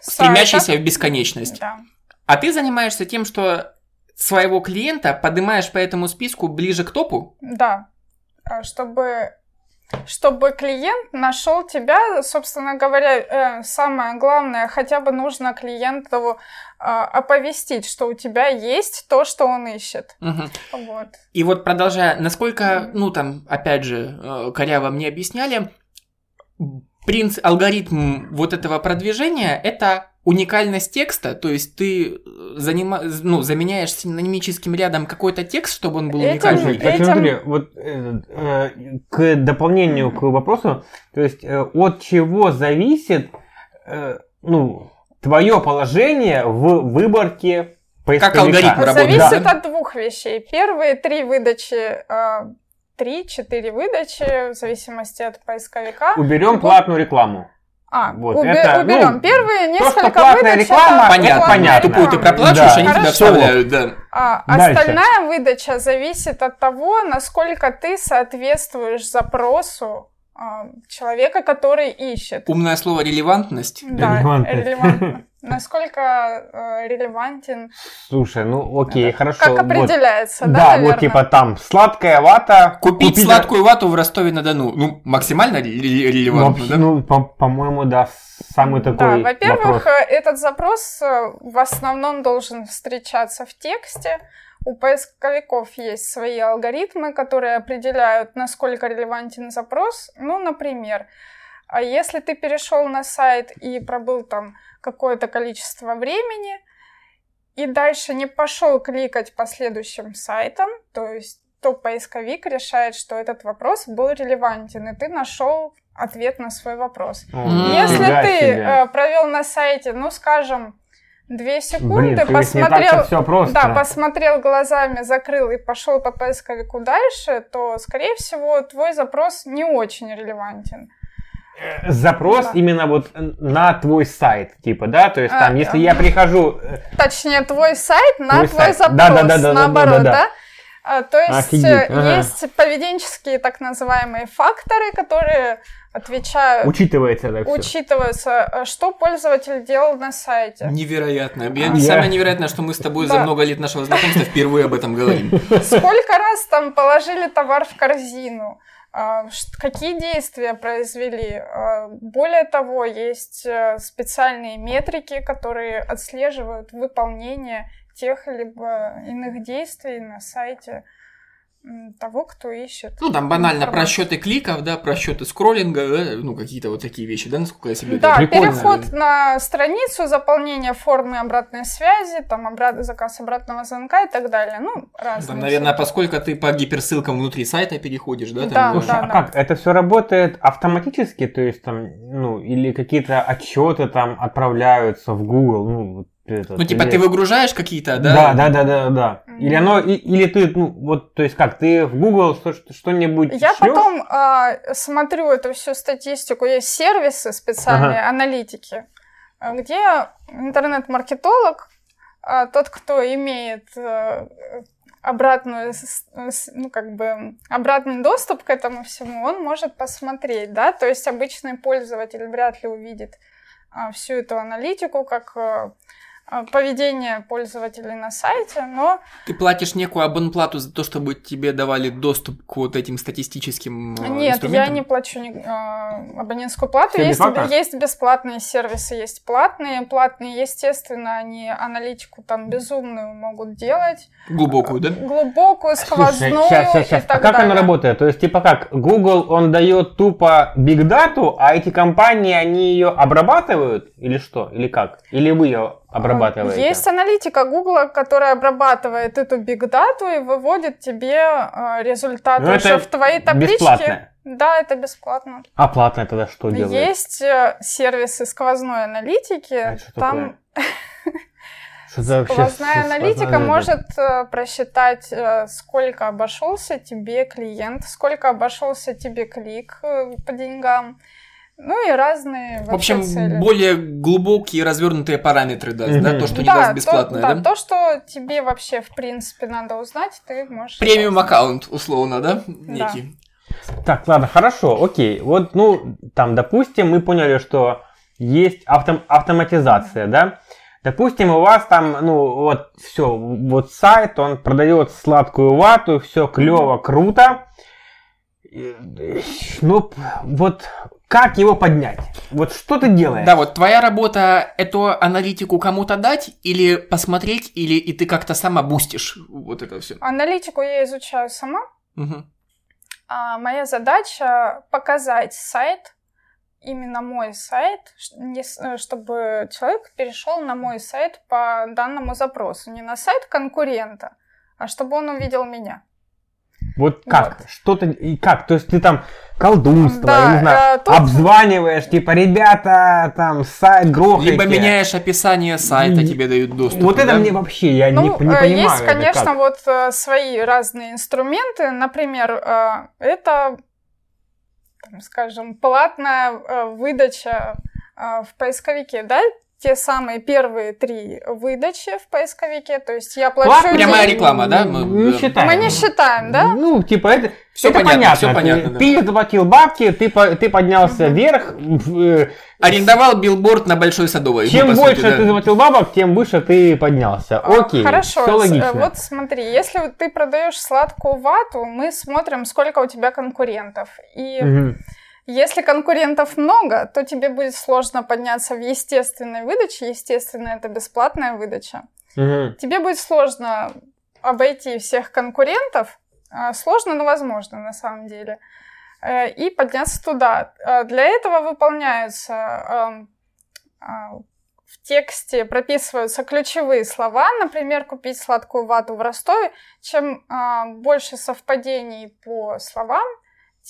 стремящийся в бесконечность. Да. А ты занимаешься тем, что своего клиента поднимаешь по этому списку ближе к топу? Да, А, чтобы, чтобы клиент нашел тебя, собственно говоря, э, самое главное, хотя бы нужно клиенту а, оповестить, что у тебя есть то, что он ищет. Мгм. Вот. И вот продолжая, насколько, ну там, опять же, э, коряво мне объясняли, принцип, алгоритм вот этого продвижения – это уникальность текста, то есть ты э, занима, ну, заменяешь синонимическим рядом какой-то текст, чтобы он был этим, уникальным. Этим... смотри, вот э, э, к дополнению к вопросу, то есть э, от чего зависит, э, ну, твое положение в выборке поисковика? Как алгоритм ну, работает? Зависит да. от двух вещей. Первые три выдачи э, 3-4 выдачи, в зависимости от поисковика. Уберем и... платную рекламу. А, вот, убе- это, уберем. Ну, Первые несколько платная выдач реклама, это понятно, понятно. Тупую ты проплачиваешь, да. они Хорошо. тебя вставляют, да. А, остальная выдача зависит от того, насколько ты соответствуешь запросу человека, который ищет. Умное слово релевантность. Да, Релевантность. релевантно. Насколько э, релевантен. Слушай, ну окей, хорошо. Как вот. определяется, да, Да, вот типа там сладкая вата. Купить купить- сладкую вату в Ростове-на-Дону. Ну, максимально ре- ре- Ну, релевантно, да? ну, по- по-моему, да, самый Да, такой во-первых, вопрос. э, этот запрос э, в основном должен встречаться в тексте. У поисковиков есть свои алгоритмы, которые определяют, насколько релевантен запрос. Ну, например, а если ты перешел на сайт и пробыл там какое-то количество времени, и дальше не пошел кликать по следующим сайтам, то есть то поисковик решает, что этот вопрос был релевантен, и ты нашел ответ на свой вопрос. О, Если ты э, провел на сайте, ну, скажем, две секунды, Блин, посмотрел, все просто. да, посмотрел глазами, закрыл и пошел по поисковику дальше, то, скорее всего, твой запрос не очень релевантен. Запрос Да. именно вот на твой сайт, типа, да? То есть А, там, если да. я прихожу... э, Точнее, твой сайт на Твой твой сайт. запрос, Да-да-да-да-да-да-да. наоборот, да? А, то есть Офигеть, э, ага. есть поведенческие так называемые факторы, которые отвечают, Учитывается это все. учитываются, э, что пользователь делал на сайте. Невероятно. Я, Я- Самое невероятное, что мы с тобой за Да. много лет нашего знакомства впервые об этом говорим. Сколько раз там положили товар в корзину? а, Какие действия произвели? А, Более того, есть э, специальные метрики, которые отслеживают выполнение тех либо иных действий на сайте того, кто ищет. Ну, там банально информацию. просчеты кликов, да, просчеты скроллинга, да, ну, какие-то вот такие вещи, да, насколько я себе Да, Прикольно. переход на страницу, заполнение формы обратной связи, там обрат- заказ обратного звонка и так далее. Ну, разные. Там, наверное, всякие. поскольку ты по гиперссылкам внутри сайта переходишь, да? там, Да, э, Слушай, да, а да. как? Это все работает автоматически? То есть там, ну, или какие-то отчеты там отправляются в Google? Ну, вот это, Ну, типа, или- ты выгружаешь какие-то, Да, да? да, да, да, да. Или оно, и- или ты, ну, вот, то есть как, ты в Google что- что-нибудь Я шлёшь? потом а, смотрю эту всю статистику, есть сервисы специальные, аналитики, а, где интернет-маркетолог, а, тот, кто имеет э, обратную, ну, как бы, обратный доступ к этому всему, он может посмотреть, да, то есть обычный пользователь вряд ли увидит а, всю эту аналитику, как э, поведение пользователей на сайте, но Ты платишь некую абонплату за то, чтобы тебе давали доступ к вот этим статистическим э, Нет, я не плачу ни- э, абонентскую плату. Есть, есть бесплатные сервисы, есть платные. Платные, естественно, они аналитику там безумную могут делать. Глубокую, да? Глубокую, сквозную сейчас, сейчас, и сейчас. А так как далее. оно работает? То есть, типа как, Google, он дает тупо биг дату, а эти компании, они ее обрабатывают? Или что? Или как? Или вы ее обрабатываете? Есть аналитика Google, которая обрабатывает эту биг-дату и выводит тебе э, результаты Ну, уже в твоей табличке. бесплатно. Да, это бесплатно. А платно тогда что делает? Есть э, сервисы сквозной аналитики. А что там Что Сквозная аналитика может э, просчитать, э, сколько обошелся тебе клиент, сколько обошелся тебе клик по деньгам, ну и разные В общем, цели. более глубокие развернутые параметры даст, да? Мгм. То, что не да, даст бесплатное, да, да? то, что тебе вообще в принципе надо узнать, ты можешь. Премиум узнать. аккаунт, условно, да? Некий. Так, ладно, хорошо, окей. Вот, ну, там, допустим, мы поняли, что есть автом- автоматизация, да? Допустим, у вас там, ну, вот все, вот сайт, он продает сладкую вату, все клево, круто. Ну, вот как его поднять? Вот что ты делаешь? Да, вот твоя работа эту аналитику кому-то дать или посмотреть, или и ты как-то сама бустишь вот это все. Аналитику я изучаю сама. А моя задача показать сайт, именно мой сайт, э, чтобы человек перешел на мой сайт по данному запросу. Не на сайт конкурента, а чтобы он увидел меня. Вот как? Что ты, и как? То есть ты там колдунство, Да, я не знаю, э, тут- обзваниваешь, типа, ребята, там, сайт грохайте. Либо меняешь описание сайта, И- тебе дают доступ. Вот это да? мне вообще, я не, Ну, не э, понимаю. есть, это конечно, как. вот э, свои разные инструменты. Например, э, это, там, скажем, платная э, выдача э, в поисковике, да? Те самые первые три выдачи в поисковике. То есть я плачу Платная Прямая деньги. реклама, да? Мы- Не да. считаем. Мы не считаем, да? Ну, типа, это, Всё это понятно, понятно. всё Ты- понятно, да. Ты заплатил бабки, ты, ты поднялся вверх. в- э, Арендовал билборд на Большой Садовой. Чем ну, больше сути, да. ты заплатил бабок, тем выше ты поднялся. А, Окей, Хорошо. все э, логично. Вот смотри, если ты продаешь сладкую вату, мы смотрим, сколько у тебя конкурентов. И Мгм. Если конкурентов много, то тебе будет сложно подняться в естественной выдаче. Естественно, это бесплатная выдача. Мгм. Тебе будет сложно обойти всех конкурентов а, сложно, но возможно на самом деле. Э, и подняться туда. А, для этого выполняются в тексте прописываются ключевые слова, например, купить сладкую вату в Ростове. Чем больше совпадений по словам,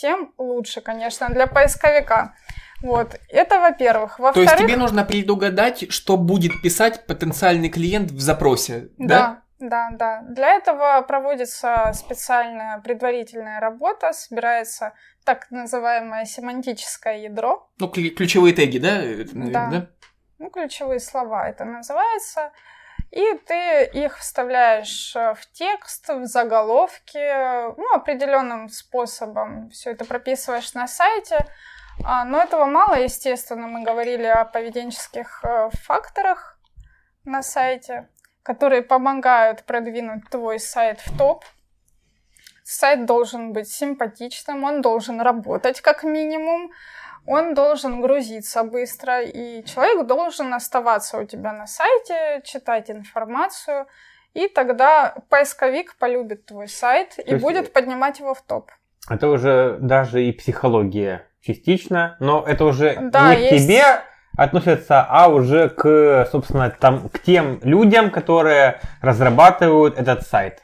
тем лучше, конечно, для поисковика. Вот, это во-первых. Во-вторых... То есть тебе нужно предугадать, что будет писать потенциальный клиент в запросе, да? Да, да, да. Для этого проводится специальная предварительная работа, собирается так называемое семантическое ядро. Ну, ключевые теги, да? Да. да? Ну, ключевые слова это называется. И ты их вставляешь э, в текст, в заголовки, ну, определенным способом все это прописываешь на сайте. А, но этого мало, естественно. Мы говорили о поведенческих э, факторах на сайте, которые помогают продвинуть твой сайт в топ. Сайт должен быть симпатичным, он должен работать как минимум, он должен грузиться быстро, и человек должен оставаться у тебя на сайте, читать информацию, и тогда поисковик полюбит твой сайт и будет поднимать его в топ. Это уже даже и психология частично, но это уже да, не есть... к тебе относится, а уже к, собственно, там, к тем людям, которые разрабатывают этот сайт.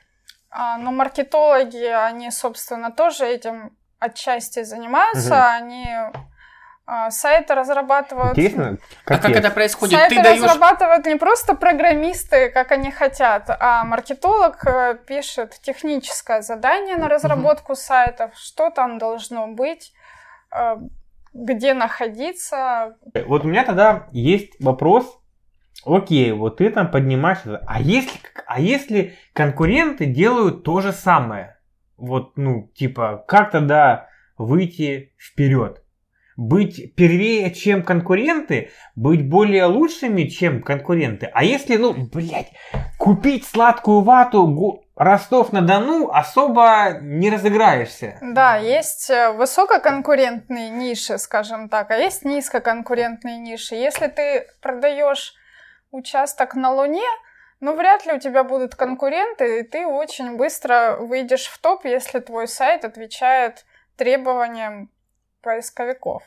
А, но маркетологи, они, собственно, тоже этим отчасти занимаются, угу. они сайты разрабатывают. Интересно, как а как это происходит? Сайты Ты даешь... разрабатывают не просто программисты, как они хотят, а маркетолог э, пишет техническое задание на разработку угу. сайтов, что там должно быть, э, где находиться. Вот у меня тогда есть вопрос. Окей, вот ты там поднимаешь, а если, а если конкуренты делают то же самое? Вот, ну, типа, как тогда выйти вперед? Быть первее, чем конкуренты, быть более лучшими, чем конкуренты. А если, ну, блядь, купить сладкую вату Ростов-на-Дону особо не разыграешься. Да, есть э, высококонкурентные ниши, скажем так, а есть низкоконкурентные ниши. Если ты продаешь участок на Луне, ну, вряд ли у тебя будут конкуренты, и ты очень быстро выйдешь в топ, если твой сайт отвечает требованиям поисковиков.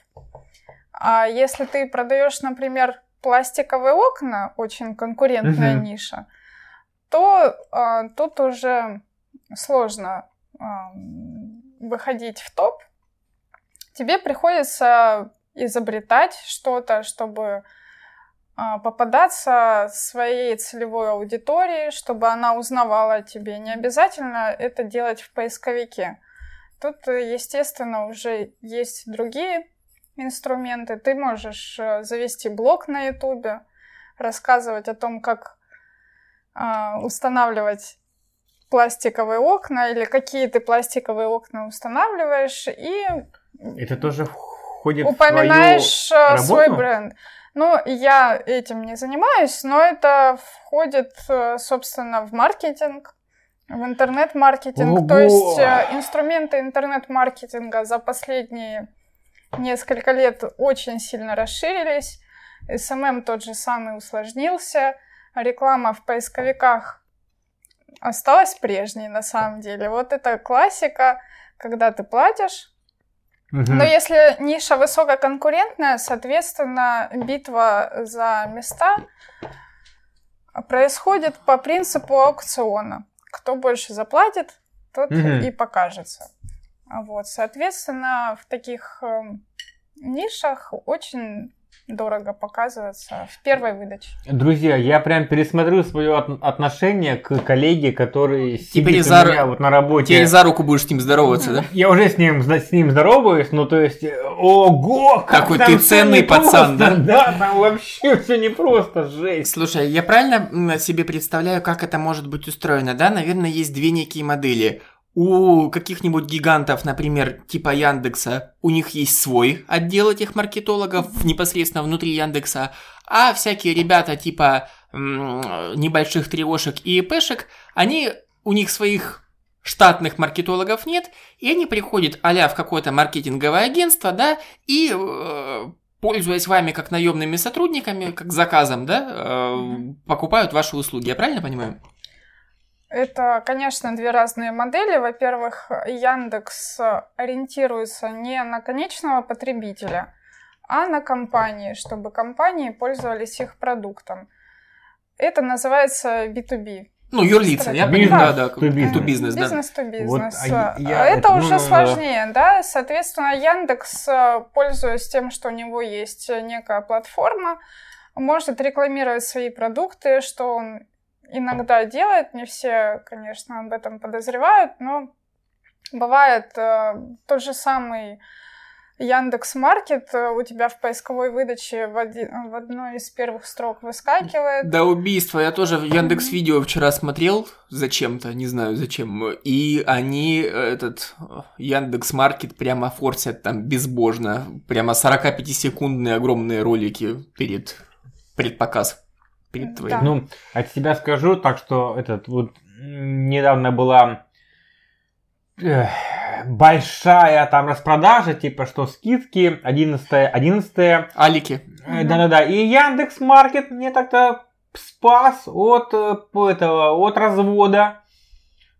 А если ты продаешь, например, пластиковые окна, очень конкурентная угу. ниша, то а, тут уже сложно а, выходить в топ. Тебе приходится изобретать что-то, чтобы а, попадаться своей целевой аудитории, чтобы она узнавала о тебе. Не обязательно это делать в поисковике. Тут, э, естественно, уже есть другие инструменты. Ты можешь э, завести блог на Ютубе, рассказывать о том, как э, устанавливать пластиковые окна или какие ты пластиковые окна устанавливаешь и это тоже входит упоминаешь в твою свой бренд. Ну, я этим не занимаюсь, но это входит, собственно, в маркетинг. В интернет-маркетинг. Ого! То есть э, инструменты интернет-маркетинга за последние несколько лет очень сильно расширились. SMM тот же самый усложнился. Реклама в поисковиках осталась прежней на самом деле. Вот это классика, когда ты платишь. Угу. Но если ниша высококонкурентная, соответственно, битва за места происходит по принципу аукциона кто больше заплатит, тот угу. и покажется. Вот, соответственно, в таких э, нишах очень дорого показываться в первой выдаче. Друзья, я прям пересмотрю свое от- отношение к коллеге, который сидит за... у меня вот на работе. Теперь за руку будешь с ним здороваться, да? Я уже с ним, с ним здороваюсь, ну то есть, ого, как Какой ты ценный пацан, да? Да, там вообще все непросто, жесть. Слушай, я правильно себе представляю, как это может быть устроено, да? Наверное, есть две некие модели у каких-нибудь гигантов, например, типа Яндекса, у них есть свой отдел этих маркетологов непосредственно внутри Яндекса, а всякие ребята типа небольших тревожек и ИПшек, они, у них своих штатных маркетологов нет, и они приходят а в какое-то маркетинговое агентство, да, и э, пользуясь вами как наемными сотрудниками, как заказом, да, э, покупают ваши услуги. Я правильно понимаю? Это, конечно, две разные модели. Во-первых, Яндекс ориентируется не на конечного потребителя, а на компании, чтобы компании пользовались их продуктом. Это называется B2B. Ну, юрлица, я понимаю, да, to business. to business, да. Бизнес to бизнес. Вот, а я- это, это, ну, уже ну, сложнее, да. Соответственно, Яндекс, э, пользуясь тем, что у него есть некая платформа, может рекламировать свои продукты, что он иногда делает. Не все, конечно, об этом подозревают, но бывает э, тот же самый Яндекс Маркет э, у тебя в поисковой выдаче в, один- в одной из первых строк выскакивает. До убийства. Я тоже в Яндекс Видео вчера смотрел зачем-то, не знаю зачем. И они э, этот Яндекс Маркет прямо форсят там безбожно. Прямо 45-секундные огромные ролики перед предпоказ. Перед Да. твоим. Ну, от себя скажу, так что этот вот недавно была э, большая там распродажа, типа что скидки 11 11 Алики. Э, Да-да-да. И Яндекс Маркет мне так-то спас от э, этого от развода.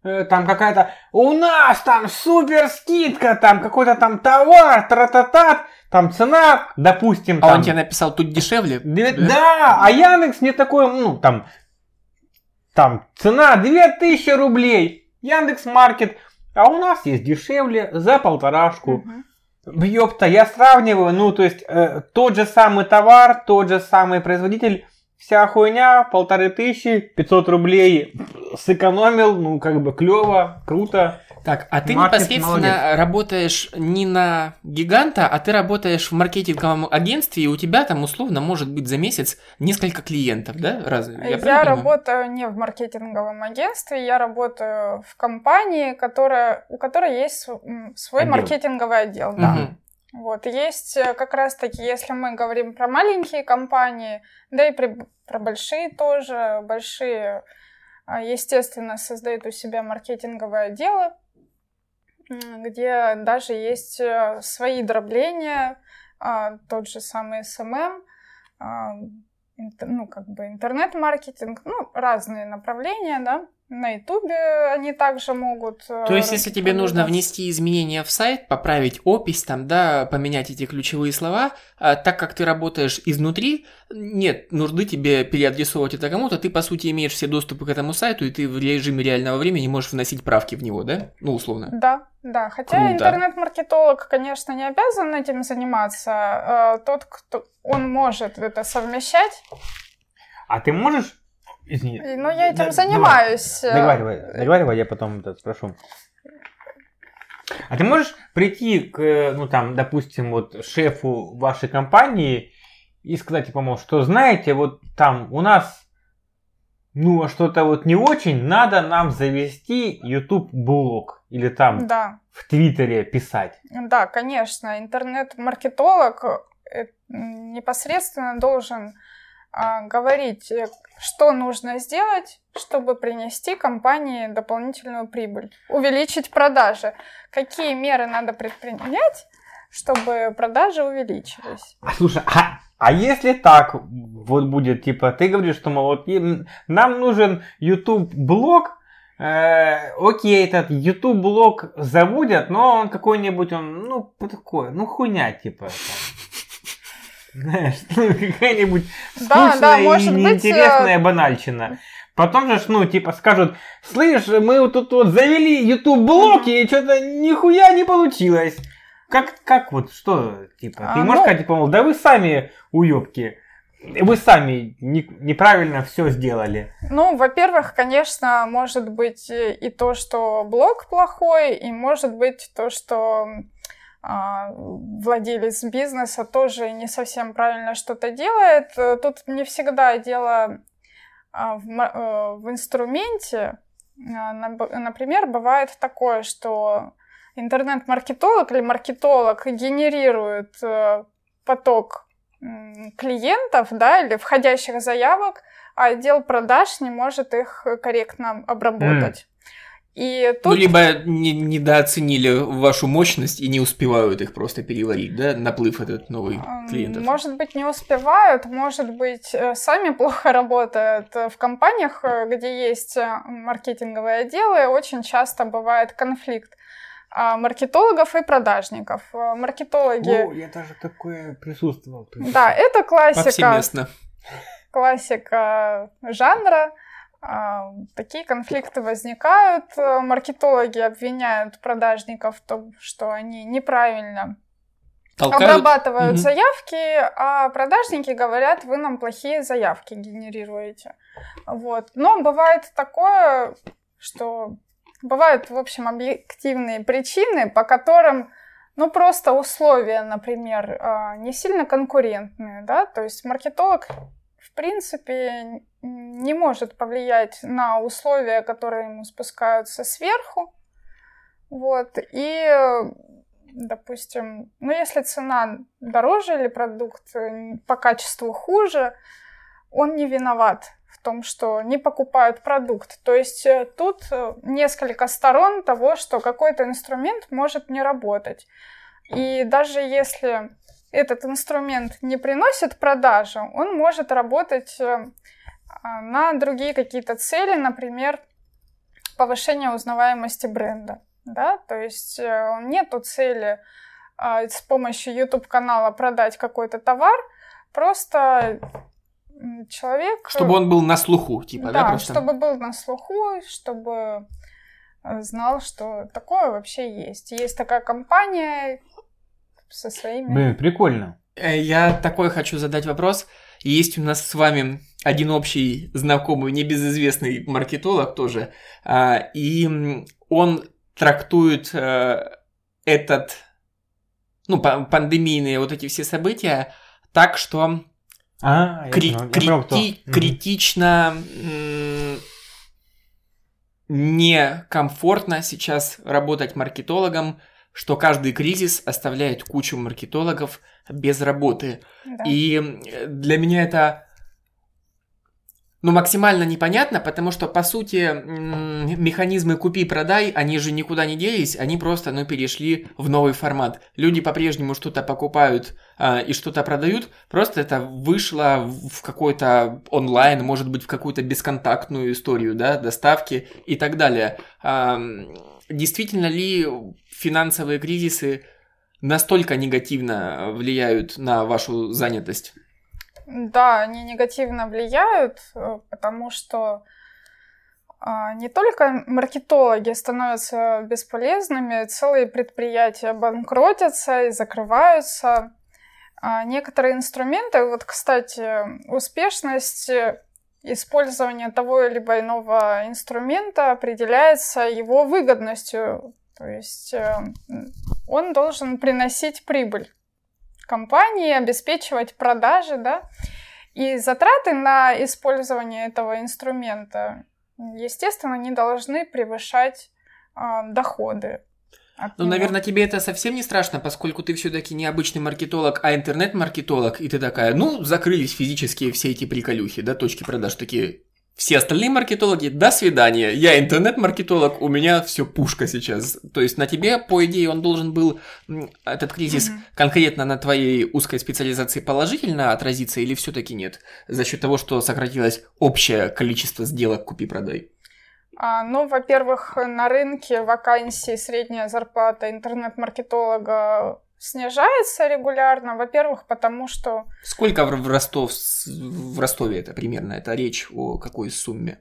Э, Там какая-то у нас там супер скидка, там какой-то там товар, тра-та-та, там цена, допустим, А там, он тебе написал тут дешевле? Две- да, а Яндекс мне такой, ну там, там цена 2000 рублей, Яндекс Маркет, а у нас есть дешевле за полторашку. Мгм. Ёпта, я сравниваю, ну, то есть, э, тот же самый товар, тот же самый производитель, вся хуйня, полторы тысячи, 500 рублей сэкономил, ну, как бы клево, круто. Так, а ты Маркет непосредственно молодец. работаешь не на гиганта, а ты работаешь в маркетинговом агентстве, и у тебя там условно может быть за месяц несколько клиентов, да? Разве? Я, понимаю? работаю не в маркетинговом агентстве, я работаю в компании, которая, у которой есть свой Отдел. маркетинговый отдел. Да. Мгм. Вот, есть э, как раз-таки, если мы говорим про маленькие компании, да и при- про большие тоже, большие, а, естественно, создают у себя маркетинговые отделы, где даже есть э, свои дробления, а, тот же самый SMM, а, ну, как бы интернет-маркетинг, ну, разные направления, да, на Ютубе они также могут. э, То есть, если тебе нужно внести изменения в сайт, поправить опись, там, да, поменять эти ключевые слова, а, так как ты работаешь изнутри, нет нужды тебе переадресовывать это кому-то, ты, по сути, имеешь все доступы к этому сайту, и ты в режиме реального времени можешь вносить правки в него, да? Ну, условно. Да, да. Хотя Круто. интернет-маркетолог, конечно, не обязан этим заниматься. Э, Тот, кто он может это совмещать. А ты можешь... Извини. И, Ну, я этим Да, занимаюсь. э, Договаривай, договаривай, я потом это спрошу. А ты можешь прийти к, э, ну там, допустим, вот шефу вашей компании и сказать, типа, мол, что знаете, вот там у нас, ну, а что-то вот не очень, надо нам завести YouTube блог или там Да, в Твиттере писать. да, конечно. Интернет-маркетолог э, непосредственно должен а, говорить, э, что нужно сделать, чтобы принести компании дополнительную прибыль, увеличить продажи, какие меры надо предпринять, чтобы продажи увеличились. А слушай, а, а если так вот будет, типа, ты говоришь, что, мол, вот нам нужен YouTube блог, э, окей, этот YouTube блог заводят, но он какой-нибудь, он, ну, такой, ну, хуйня, типа, там. Знаешь, ну, какая-нибудь Да, скучная да, и может быть, неинтересная банальщина. Потом же, ну, типа, скажут, слышь, мы вот тут вот завели YouTube блог, и что-то нихуя не получилось. Как, как вот, что, типа, ты А, можешь ну- сказать, типа, мол, да вы сами уебки, вы сами не- неправильно все сделали. Ну, во-первых, конечно, может быть э, и то, что блог плохой, и может быть то, что владелец бизнеса тоже не совсем правильно что-то делает. Э, Тут не всегда дело а, в, э, в инструменте. А, Например, бывает такое, что интернет-маркетолог или маркетолог генерирует э, поток клиентов, да, или входящих заявок, а отдел продаж не может их корректно обработать. И Ну, тут либо не- недооценили вашу мощность и не успевают их просто переварить, да, наплыв этот новый клиентов. Может быть, не успевают, может быть, э, сами плохо работают. Э, В компаниях, э, где есть маркетинговые отделы, очень часто бывает конфликт а, маркетологов и продажников. Маркетологи... я даже такое присутствовал. Да, это классика, Повсеместно. классика жанра. Такие конфликты возникают. Э, Маркетологи обвиняют продажников в том, что они неправильно Толкают. обрабатывают Мгм. заявки, а продажники говорят, вы нам плохие заявки генерируете. Вот. Но бывает такое, что бывают, в общем, объективные причины, по которым, ну, просто условия, например, а, не сильно конкурентные, да, то есть маркетолог, принципе, не может повлиять на условия, которые ему спускаются сверху, вот, и допустим, ну если цена дороже или продукт э, по качеству хуже, он не виноват в том, что не покупают продукт. То есть э, тут э, несколько сторон того, что какой-то инструмент может не работать. И даже если этот инструмент не приносит продажи, он может работать э, а, на другие какие-то цели, например, повышение узнаваемости бренда. Да? То есть э, нету цели а, с помощью YouTube-канала продать какой-то товар, просто человек... Чтобы он был на слуху, типа, да, да, просто? чтобы был на слуху, чтобы э, знал, что такое вообще есть. Есть такая компания со своими... Блин, прикольно. Э, Я такой хочу задать вопрос. Есть у нас с вами один общий знакомый, небезызвестный маркетолог тоже, а, и он трактует э, этот, ну, па- пандемийные вот эти все события так, что А, я кри- я понял, крити- Мгм. критично м, некомфортно сейчас работать маркетологом, что каждый кризис оставляет кучу маркетологов без работы. Да. И э, для меня это ну, максимально непонятно, потому что, по сути, механизмы купи-продай, они же никуда не делись, они просто, ну, перешли в новый формат. Люди по-прежнему что-то покупают а, и что-то продают, просто это вышло в какой-то онлайн, может быть, в какую-то бесконтактную историю, да, доставки и так далее. М, действительно ли финансовые кризисы настолько негативно влияют на вашу занятость? Да, они негативно влияют, э, потому что а, не только маркетологи становятся бесполезными, целые предприятия банкротятся и закрываются. А Некоторые инструменты, вот, кстати, успешность э, использования того либо иного инструмента определяется его выгодностью. То есть э, он должен приносить прибыль компании, обеспечивать продажи, да, и затраты на использование этого инструмента, естественно, не должны превышать а, доходы. От Ну, него. наверное, тебе это совсем не страшно, поскольку ты все-таки не обычный маркетолог, а интернет-маркетолог, и ты такая, ну, закрылись физически все эти приколюхи, да, точки продаж такие. Все остальные маркетологи, до свидания. Я интернет-маркетолог, у меня все пушка сейчас. То есть на тебе, по идее, он должен был, этот кризис, Мгм. конкретно на твоей узкой специализации положительно отразиться или все-таки нет? За счет того, что сократилось общее количество сделок купи-продай. А, ну, во-первых, на рынке вакансий средняя зарплата интернет-маркетолога снижается регулярно. Во-первых, потому что Сколько в Ростов, в Ростове это примерно? Это речь о какой сумме?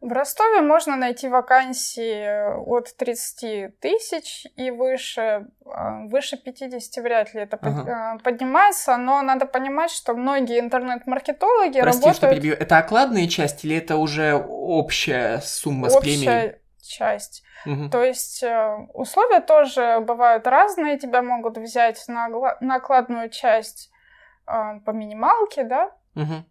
В Ростове можно найти вакансии от 30 тысяч и выше. А, Выше 50 вряд ли это Ага. а, поднимается, но надо понимать, что многие интернет-маркетологи Прости, что работают перебью. Это окладная часть или это уже общая сумма с премией? общая часть. Мгм. То есть э, условия тоже бывают разные. Тебя могут взять на гла- накладную часть по минималке, да, Мгм.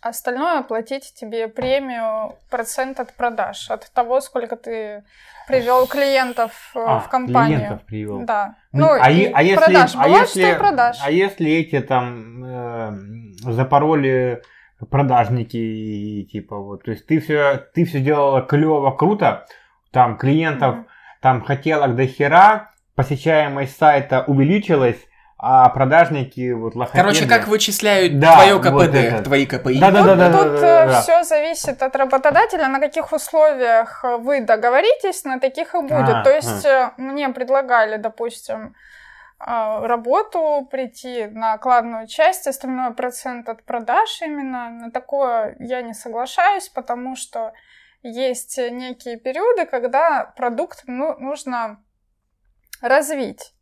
Остальное оплатить тебе премию процент от продаж, от того, сколько ты привел клиентов э, А, в компанию. клиентов привел. Да. Ну, Ну, а, и е- а если, продаж. а Бывает, если, что и продаж. а если эти там э, запороли продажники и типа вот, то есть ты все, ты все делала клево, круто, там клиентов Мгм. там хотелок до хера, посещаемость сайта увеличилась, а продажники вот лохотели. Короче, как вычисляют Да, твое вот КПД, это. твои КПИ? Да, да, да, да, Тут да, да. все зависит от работодателя, на каких условиях вы договоритесь, на таких и будет. А, То есть э, мне предлагали, допустим, а, работу, прийти на окладную часть, остальной процент от продаж именно. На такое я не соглашаюсь, потому что есть некие периоды, когда продукт ну, нужно развить.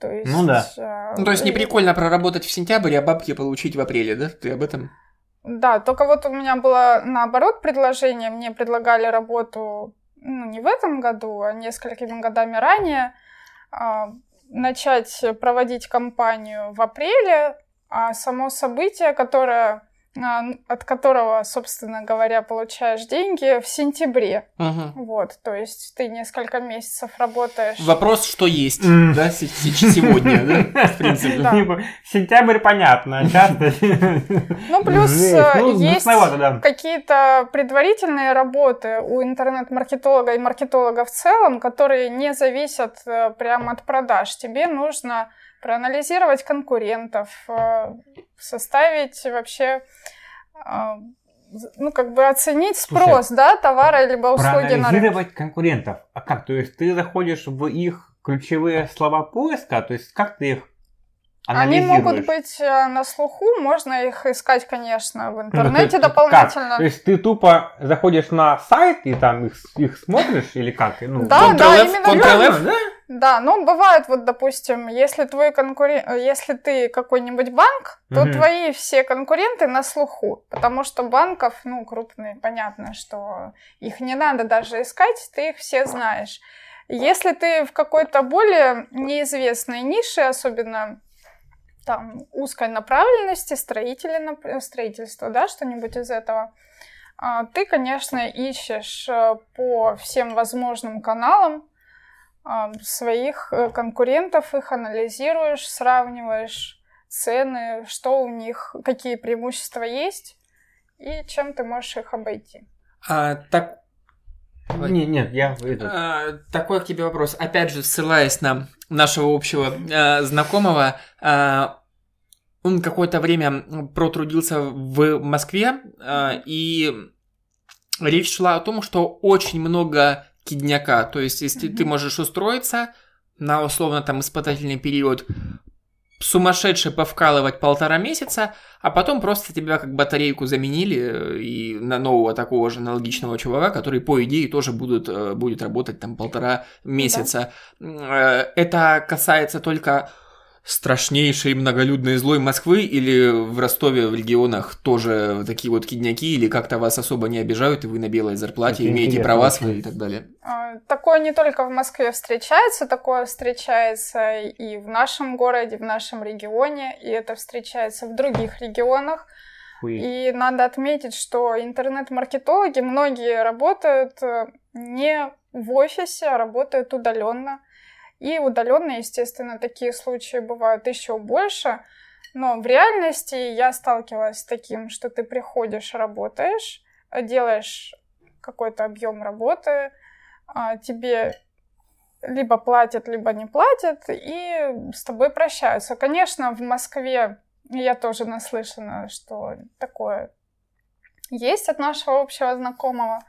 То есть, Ну да. э, Ну, то есть не и- прикольно проработать в сентябре, а бабки получить в апреле, да? Ты об этом? Да, только вот у меня было наоборот предложение. Мне предлагали работу ну, не в этом году, а несколькими годами ранее. а, начать проводить кампанию в апреле, а само событие, которое, от которого, собственно говоря, получаешь деньги в сентябре. Мгм. Вот, то есть ты несколько месяцев работаешь. Вопрос, что есть, М. да, се- се- сегодня, да, в принципе. Да. Сентябрь понятно, а часто... Ну, плюс э, Ну, есть какие-то предварительные работы у интернет-маркетолога и маркетолога в целом, которые не зависят э, прямо от продаж. Тебе нужно проанализировать конкурентов, э, составить вообще, э, ну, как бы оценить спрос, да, товара либо услуги на рынке. Проанализировать конкурентов. А как? То есть ты заходишь в их ключевые слова поиска, то есть как ты их Они могут быть э, на слуху, можно их искать, конечно, в Ну, то интернете есть как? дополнительно. То есть ты тупо заходишь на сайт и там их, их смотришь или как? Ну, Да, да, именно Ctrl-F, да? Да, ну бывает вот, допустим, если твой конкурент, если ты какой-нибудь банк, то Мгм. твои все конкуренты на слуху, потому что банков, ну, крупные, понятно, что их не надо даже искать, ты их все знаешь. Если ты в какой-то более неизвестной нише, особенно там узкой направленности, строители, строительство, да, что-нибудь из этого, а, ты, конечно, ищешь э, по всем возможным каналам своих э, конкурентов, их анализируешь, сравниваешь цены, что у них, какие преимущества есть и чем ты можешь их обойти. А, так. Не, нет, я этот, а, такой к тебе вопрос. Опять же, ссылаясь на нашего общего а, знакомого, а, он какое-то время протрудился в Москве, а, и речь шла о том, что очень много кидняка. То есть, если ты Мгм. можешь устроиться на условно там испытательный период, сумасшедше повкалывать полтора месяца, а потом просто тебя как батарейку заменили э, и на нового такого же аналогичного чувака, который, по идее, тоже будут, э, будет работать там полтора месяца. Э, Это касается только страшнейшей многолюдной злой Москвы или в Ростове в регионах тоже такие вот кидняки или как-то вас особо не обижают и вы на белой зарплате Это имеете права свои и так далее. А, Такое не только в Москве встречается, такое встречается и в нашем городе, в нашем регионе, и это встречается в других регионах. И надо отметить, что интернет-маркетологи, многие работают э, не в офисе, а работают удаленно. И удаленно, естественно, такие случаи бывают еще больше. Но в реальности я сталкивалась с таким, что ты приходишь, работаешь, делаешь какой-то объем работы, а, тебе либо платят, либо не платят, и с тобой прощаются. Конечно, в Москве я тоже наслышана, что такое есть от нашего общего знакомого.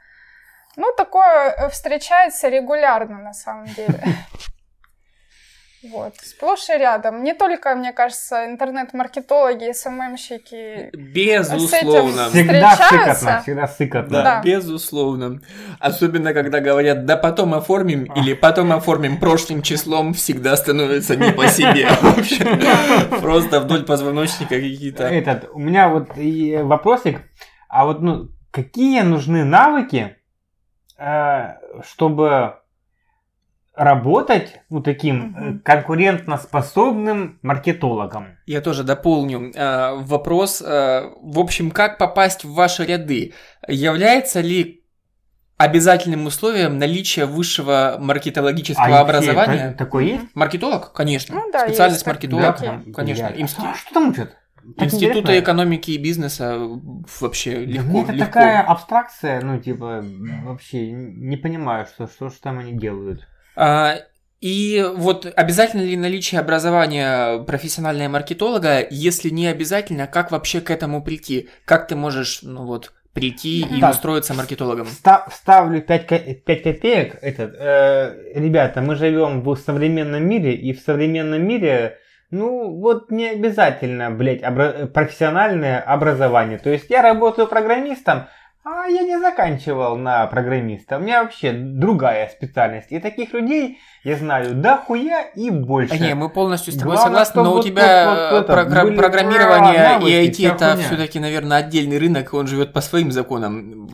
Ну, такое э, встречается регулярно, на самом деле. Вот, сплошь и рядом. Не только, мне кажется, интернет-маркетологи, СММщики. Безусловно. С этим Всегда сыкотно, всегда сыкотно. Да, Да. безусловно. Особенно, когда говорят, да потом оформим, или потом оформим прошлым числом, всегда становится не по себе. Просто вдоль позвоночника какие-то... Этот, у меня вот и вопросик, а вот ну, какие нужны навыки, э, чтобы работать ну, таким э, конкурентоспособным маркетологом? Я тоже дополню э, вопрос. э, в общем, как попасть в ваши ряды? Является ли обязательным условием наличие высшего маркетологического А образования? та- такое есть? Маркетолог? Конечно. Ну да, Специальность есть так- маркетолог? такие. Конечно. Я- Им А что там учат? Так Институты интересно. экономики и бизнеса вообще Да легко. это легко. такая абстракция, ну, типа, вообще не понимаю, что, что ж там они делают. А, И вот обязательно ли наличие образования профессионального маркетолога? Если не обязательно, как вообще к этому прийти? Как ты можешь, ну вот, прийти и Так. устроиться маркетологом? Ста- ставлю 5, копеек. Этот, э, ребята, мы живем в современном мире, и в современном мире, ну, вот не обязательно, блядь, обра- профессиональное образование. То есть я работаю программистом, а я не заканчивал на программиста. У меня вообще другая специальность. И таких людей я знаю дохуя и больше. А не, мы полностью с тобой Главное, согласны, но чтобы у вот- тебя вот- вот програ- были, программирование а, навыки, и IT вся это хуйня. все-таки, наверное, отдельный рынок, и он живет по своим законам.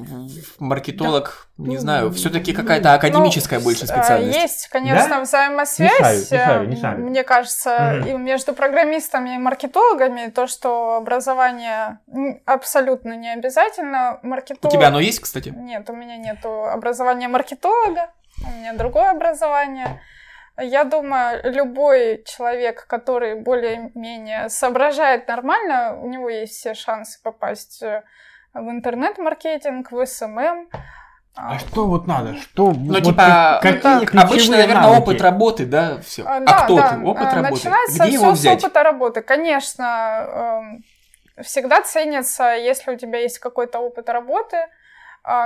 Маркетолог, не ну, знаю, все-таки ну, какая-то академическая Ну, больше с- специальность. Есть, конечно, Да? взаимосвязь. Мешаю, мешаю, э, мешаю. Мне кажется, Мгм. и между программистами и маркетологами то, что образование абсолютно не обязательно. У Маркетолог... тебя оно есть, кстати? Нет, у меня нет образования маркетолога, у меня другое образование. Я думаю, любой человек, который более-менее соображает нормально, у него есть все шансы попасть э, в интернет-маркетинг, в СММ. А что вот надо? Что? Ну, вот типа, какие ну, так, ключевые обычно, наверное, навыки? опыт работы, да, все. А, А, да, кто да, ты? Опыт а, работы. Начинается Где его все с взять? опыта работы. Конечно, эм, всегда ценится, если у тебя есть какой-то опыт работы, а,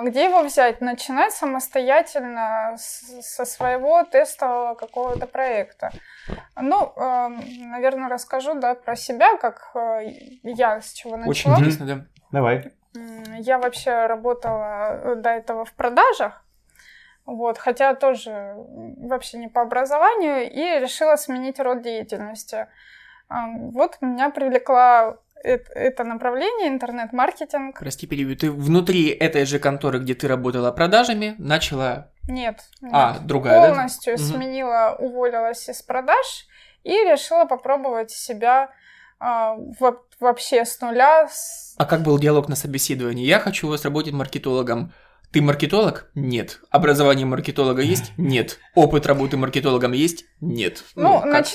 где его взять? Начинать самостоятельно с- со своего тестового какого-то проекта. Ну, наверное, расскажу да, про себя, как э, я с чего начала. Очень интересно, да. Давай. Я вообще работала э, до этого в продажах, вот, хотя тоже вообще не по образованию, и решила сменить род деятельности. Вот меня привлекла эт- это направление, интернет-маркетинг. Прости, перебью. Ты внутри этой же конторы, где ты работала продажами, начала... Нет, нет. А, другая, да? полностью Мгм. сменила, уволилась из продаж и решила попробовать себя а, во- вообще с нуля, с А как был диалог на собеседовании? Я хочу у вас работать маркетологом. Ты маркетолог? Нет. Образование маркетолога есть? Нет. Опыт работы маркетологом есть? Нет. Ну, как?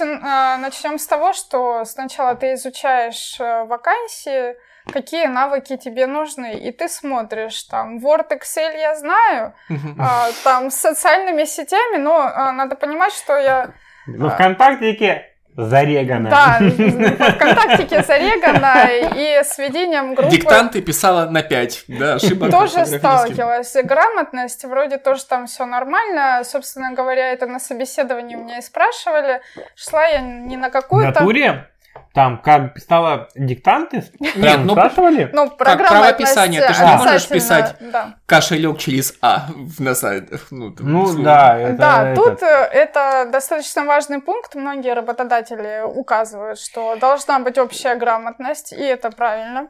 начнем с того, что сначала ты изучаешь э, вакансии, какие навыки тебе нужны, и ты смотришь, там, Word, Excel я знаю, а, там, с социальными сетями, но а, надо понимать, что я, Ну, ВКонтактике зарегано. да, в ВКонтактике зарегана, и с ведением группы Диктанты писала на 5, да, ошибок тоже сталкивалась. И грамотность, вроде тоже там все нормально. Собственно говоря, это на собеседовании у меня и спрашивали. Шла я не на В какую-то... натуре? Там, как писала диктанты? Нет, ну спрашивали? Ну, про Как правописание, ты же не можешь писать. Да, кошелек через А в- на сайтах. Ну, там, Ну, да, это... да это- тут э, это достаточно важный пункт. Многие работодатели указывают, что должна быть общая грамотность, и это правильно.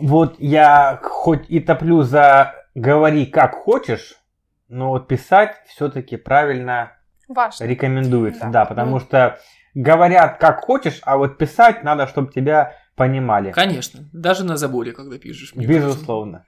Вот я хоть и топлю за говори как хочешь, но вот писать все-таки правильно Важно. рекомендуется, Да. да, потому Ну. что говорят как хочешь, а вот писать надо, чтобы тебя понимали. Конечно, даже на заборе, когда пишешь. мне кажется. Безусловно.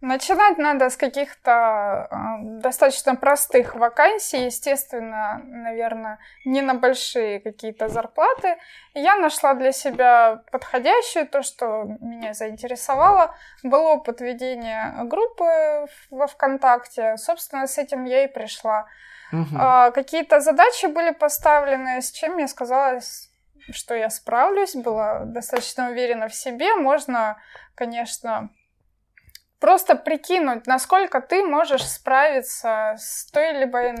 Начинать надо с каких-то э, достаточно простых вакансий, естественно, наверное, не на большие какие-то зарплаты. Я нашла для себя подходящую, то, что меня заинтересовало, был опыт ведения группы во ВКонтакте. Собственно, с этим я и пришла. А, Какие-то задачи были поставлены, с чем я сказала, что я справлюсь, была достаточно уверена в себе. Можно, конечно, просто прикинуть, насколько ты можешь справиться с той либо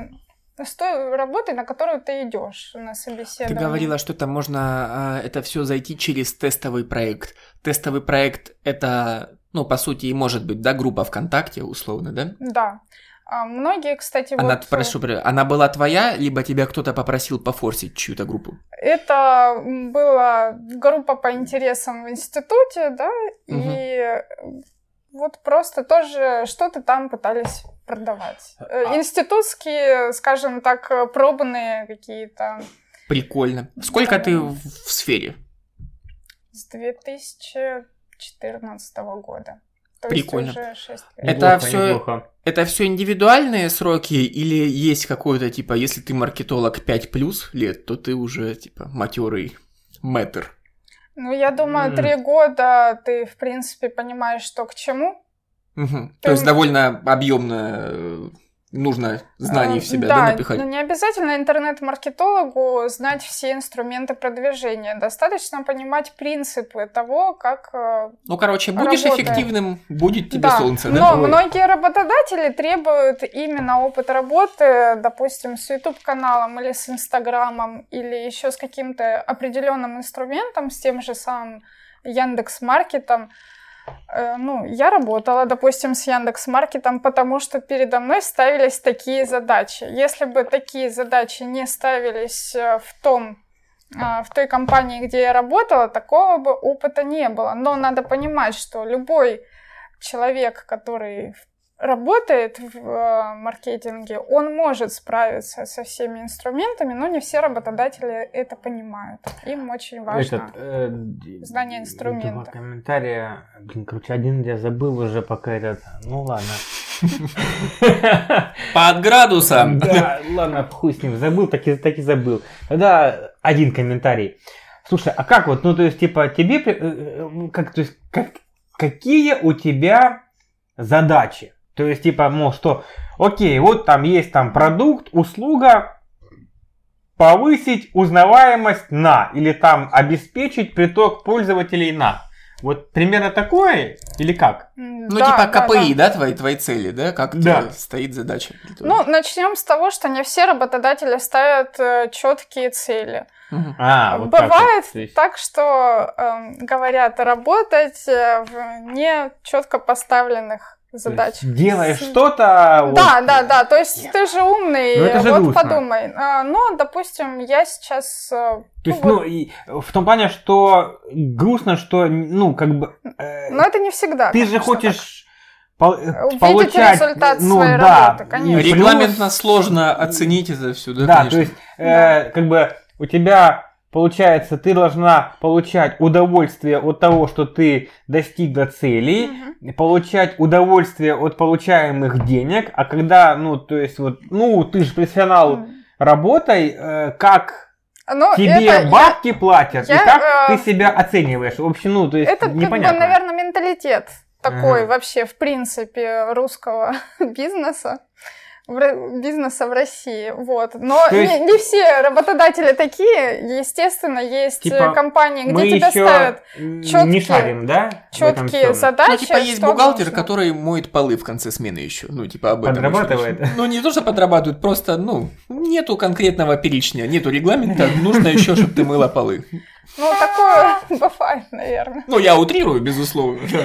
с той работой, на которую ты идешь на Ты собеседование. говорила, что это можно а, это все зайти через тестовый проект. Тестовый проект это, ну, по сути, и может быть, да, группа ВКонтакте, условно, да? Да. А, Многие, кстати, Она, вот... прошу, она была твоя, либо тебя кто-то попросил пофорсить чью-то группу? Это была группа по интересам в институте, да, и вот просто тоже что-то там пытались продавать. Э, А- Институтские, скажем так, э, пробные какие-то Прикольно. Сколько Да. ты в, в сфере? с 2014 года. То Прикольно. есть уже 6 лет. Это Неплохо, всё- неплохо. Это все индивидуальные сроки или есть какой-то, типа, если ты маркетолог 5 плюс лет, то ты уже, типа, матерый мэтр? Ну, я думаю, три года ты, в принципе, понимаешь, что к чему. Мгм. То есть довольно объемно э, нужно знаний Э, в себя, да, да, напихать? но не обязательно интернет-маркетологу знать все инструменты продвижения. Достаточно понимать принципы того, как э, Ну, короче, будешь Работает. эффективным, будет тебе Да, солнце, но да? Ой. многие работодатели требуют именно опыт работы, допустим, с YouTube-каналом или с Инстаграмом, или еще с каким-то определенным инструментом, с тем же самым Яндекс Маркетом. Э, Ну, я работала, допустим, с Яндекс Маркетом, потому что передо мной ставились такие задачи. Если бы такие задачи не ставились э, в том а, в той компании, где я работала, такого бы опыта не было. Но надо понимать, что любой человек, который работает в э, маркетинге, он может справиться со всеми инструментами, но не все работодатели это понимают. Им очень важно. Этот, э, знание инструмента. Два комментария. Блин, короче, один я забыл уже пока этот. Ну ладно. Под градусом. Да, ладно, хуй с ним. Забыл, так и, так и забыл. Тогда один комментарий. Слушай, а как вот, ну то есть, типа, тебе, э, э, как, то есть, как, какие у тебя задачи? То есть, типа, мол, что, окей, вот там есть там продукт, услуга, повысить узнаваемость на, или там обеспечить приток пользователей на. Вот примерно такое или как? Ну, да, типа да, КПИ, да. да, твои, твои цели, да? Как Да. стоит задача? Ну, начнем с того, что не все работодатели ставят четкие цели. А, вот так вот. Бывает То есть- так, что эм, говорят работать э, в не четко поставленных есть задачах. Делаешь С- что-то... вот- Да, да, да. То есть ты же умный, Ну, это же вот грустно. подумай. А, Но, допустим, я сейчас. э, То есть, ну, ну, вот, и в том плане, что грустно, что, ну, как бы... э, но это не всегда. ты же хочешь пол- э, Увидеть получать... результат ну, своей да, работы, конечно. и плюс- Регламентно сложно оценить это все, да, Да, конечно. то есть, э, Да. как бы у тебя получается, ты должна получать удовольствие от того, что ты достигла целей, Мгм. получать удовольствие от получаемых денег, а когда, ну, то есть, вот, ну, ты же профессионал, М. работай, э, как Ну, тебе это я- бабки платят, я, и как э, ты себя оцениваешь. В общем, ну, то есть, Это, как бы, непонятно. наверное, менталитет такой Ага. вообще, в принципе, русского бизнеса. Бизнеса в России, вот. Но То есть- не, не все работодатели такие. Естественно, есть Типа, э, компании, где Мы тебя еще ставят не чёткие- шарим, да? четкие задачи. Ну, типа, есть бухгалтер, нужно. который моет полы в конце смены еще. Ну, типа, об этом. Подрабатывает. Ну, не то, что подрабатывает, просто, ну, нету конкретного перечня, нету регламента, нужно еще, чтобы ты мыла полы. Ну, такое бывает, наверное. Ну, я утрирую, безусловно. да.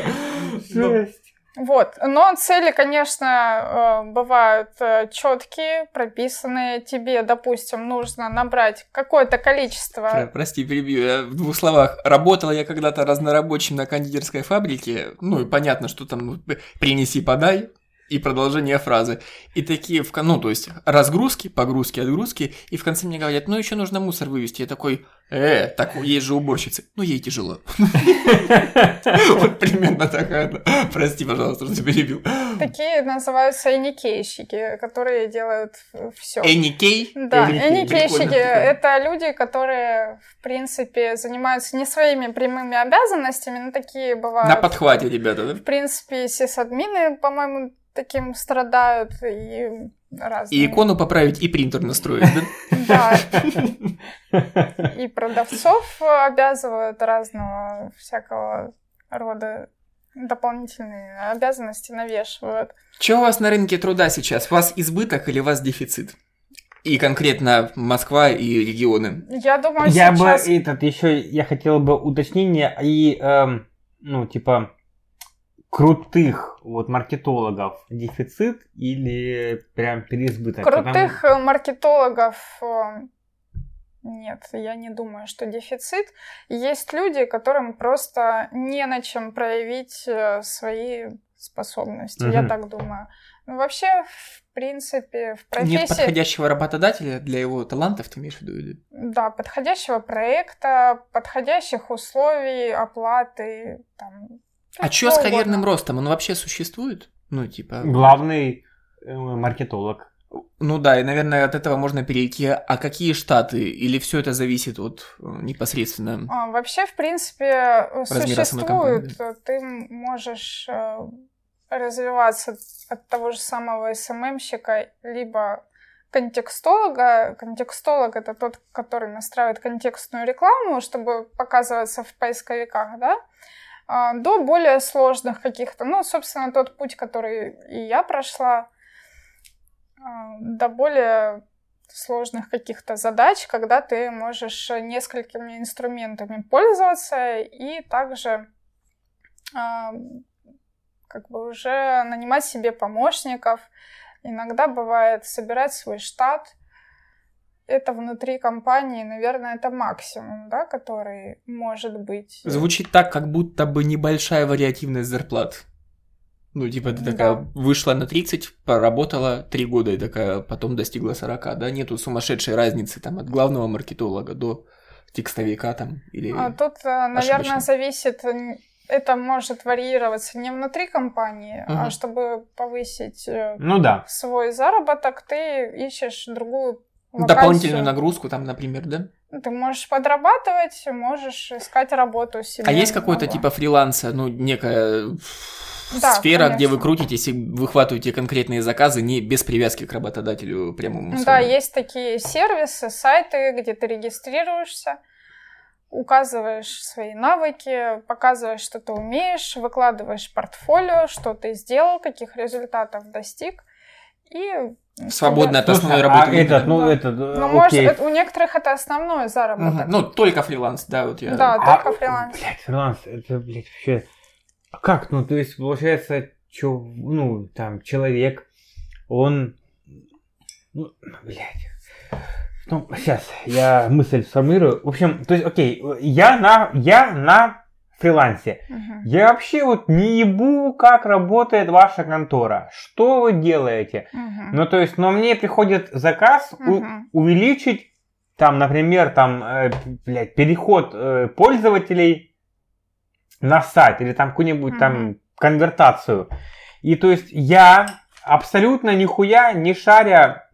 Но- Жесть. Вот. Но цели, конечно, э, бывают четкие, прописанные. Тебе, допустим, нужно набрать какое-то количество. Про- Прости, перебью. Я в двух словах. Работал я когда-то разнорабочим на кондитерской фабрике. Ну, и понятно, что там ну, принеси, подай. И продолжение фразы. И такие, в ну, то есть, разгрузки, погрузки, отгрузки. И в конце мне говорят, ну, еще нужно мусор вывести. Я такой, э, так есть же уборщицы. Ну, ей тяжело. Вот примерно такая. Прости, пожалуйста, что перебил. Такие называются эникейщики, которые делают все. Энни Кей. Да, Эникей. эникейщики это люди, которые, в принципе, занимаются не своими прямыми обязанностями, но такие бывают. На подхвате, ребята, да? В принципе, сисадмины, по-моему, таким страдают и разные. И икону поправить, и принтер настроить, да? Да, и продавцов обязывают разного всякого рода дополнительные обязанности навешивают. Что у вас на рынке труда сейчас? У вас избыток или у вас дефицит? И конкретно Москва и регионы. Я думаю, Я бы сейчас... этот еще, я хотел бы уточнение и, эм, ну, типа, крутых вот маркетологов дефицит или прям переизбыток? Потому- Крутых э, маркетологов э, нет, я не думаю, что дефицит. Есть люди, которым просто не на чем проявить э, свои способности, я Мгм. так думаю. Ну, вообще, в принципе, в Нет профессии... подходящего работодателя для его талантов, ты имеешь в виду? или? Да, подходящего проекта, подходящих условий, оплаты, там... А что с карьерным ростом? Он вообще существует? Ну, типа... Главный э, маркетолог Ну да, и, наверное, от этого можно перейти. А какие штаты? Или все это зависит от э, непосредственно? А, вообще, в принципе, компании, существует. Ты можешь э, развиваться от того же самого СММщика, либо контекстолога. Контекстолог это тот, который настраивает контекстную рекламу, чтобы показываться в поисковиках, да, до более сложных каких-то, ну, собственно, тот путь, который и я прошла, а, до более сложных каких-то задач, когда ты можешь несколькими инструментами пользоваться и также а, как бы уже нанимать себе помощников. Иногда бывает собирать свой штат. Это внутри компании, наверное, это максимум, да, который может быть. Звучит так, как будто бы небольшая вариативность зарплат. Ну, типа, ты такая Да. вышла на 30, поработала 3 года и такая потом достигла 40, да? Нету сумасшедшей разницы там от главного маркетолога до текстовика там или... А тут, э, наверное, ошибочно. зависит, это может варьироваться не внутри компании, а Мгм. чтобы повысить э, Ну да. свой заработок, ты ищешь другую Ну, Дополнительную вакансию. нагрузку там, например, да? Ну, Ты можешь подрабатывать, можешь искать работу себе. А есть какой-то типа фриланса, ну, некая Да, сфера, где вы конечно. крутитесь и выхватываете конкретные заказы не без привязки к работодателю прямому? Да, своему? есть такие сервисы, сайты, где ты регистрируешься, указываешь свои навыки, показываешь, что ты умеешь, выкладываешь портфолио, что ты сделал, каких результатов достиг. И Свободно от Слушай, основной а работы. время, этот, да? ну Да. этот, э, Ну, может, окей. это- у некоторых это основной заработок. Мгм. Ну, только фриланс, да, вот я... Да, А, только фриланс. Блядь, фриланс, это, блядь, вообще... А Как, ну, то есть, получается, чё, ну, там, человек, он... Ну, блядь. Ну, сейчас, я мысль сформирую. В общем, то есть, окей, я на, я на фрилансе. Мгм. Я вообще вот не ебу, как работает ваша контора. Что вы делаете? Мгм. Ну, то есть, но мне приходит заказ у- Мгм. увеличить, там, например, там, э, блядь, переход э, пользователей на сайт или там какую-нибудь там Мгм. конвертацию. И то есть я абсолютно нихуя не шаря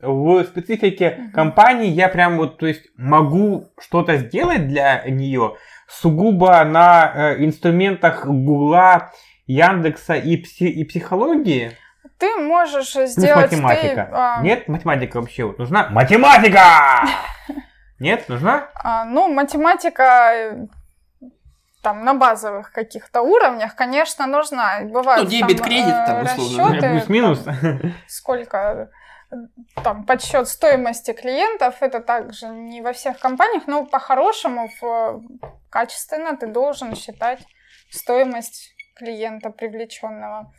в специфике Мгм. компании, я прям вот, то есть могу что-то сделать для нее сугубо на э, инструментах Гугла, Яндекса и, пси- и психологии. Ты можешь Плюс сделать... ты, математика. а, Нет, математика вообще вот нужна. Математика! Нет, нужна? А, ну, математика э, там на базовых каких-то уровнях, конечно, нужна. Бывают Ну, дебет, там, кредит, э, там, условно, расчёты, Плюс-минус. там, сколько э, там подсчет стоимости клиентов, это также не во всех компаниях, но по-хорошему э, качественно ты должен считать стоимость клиента привлеченного.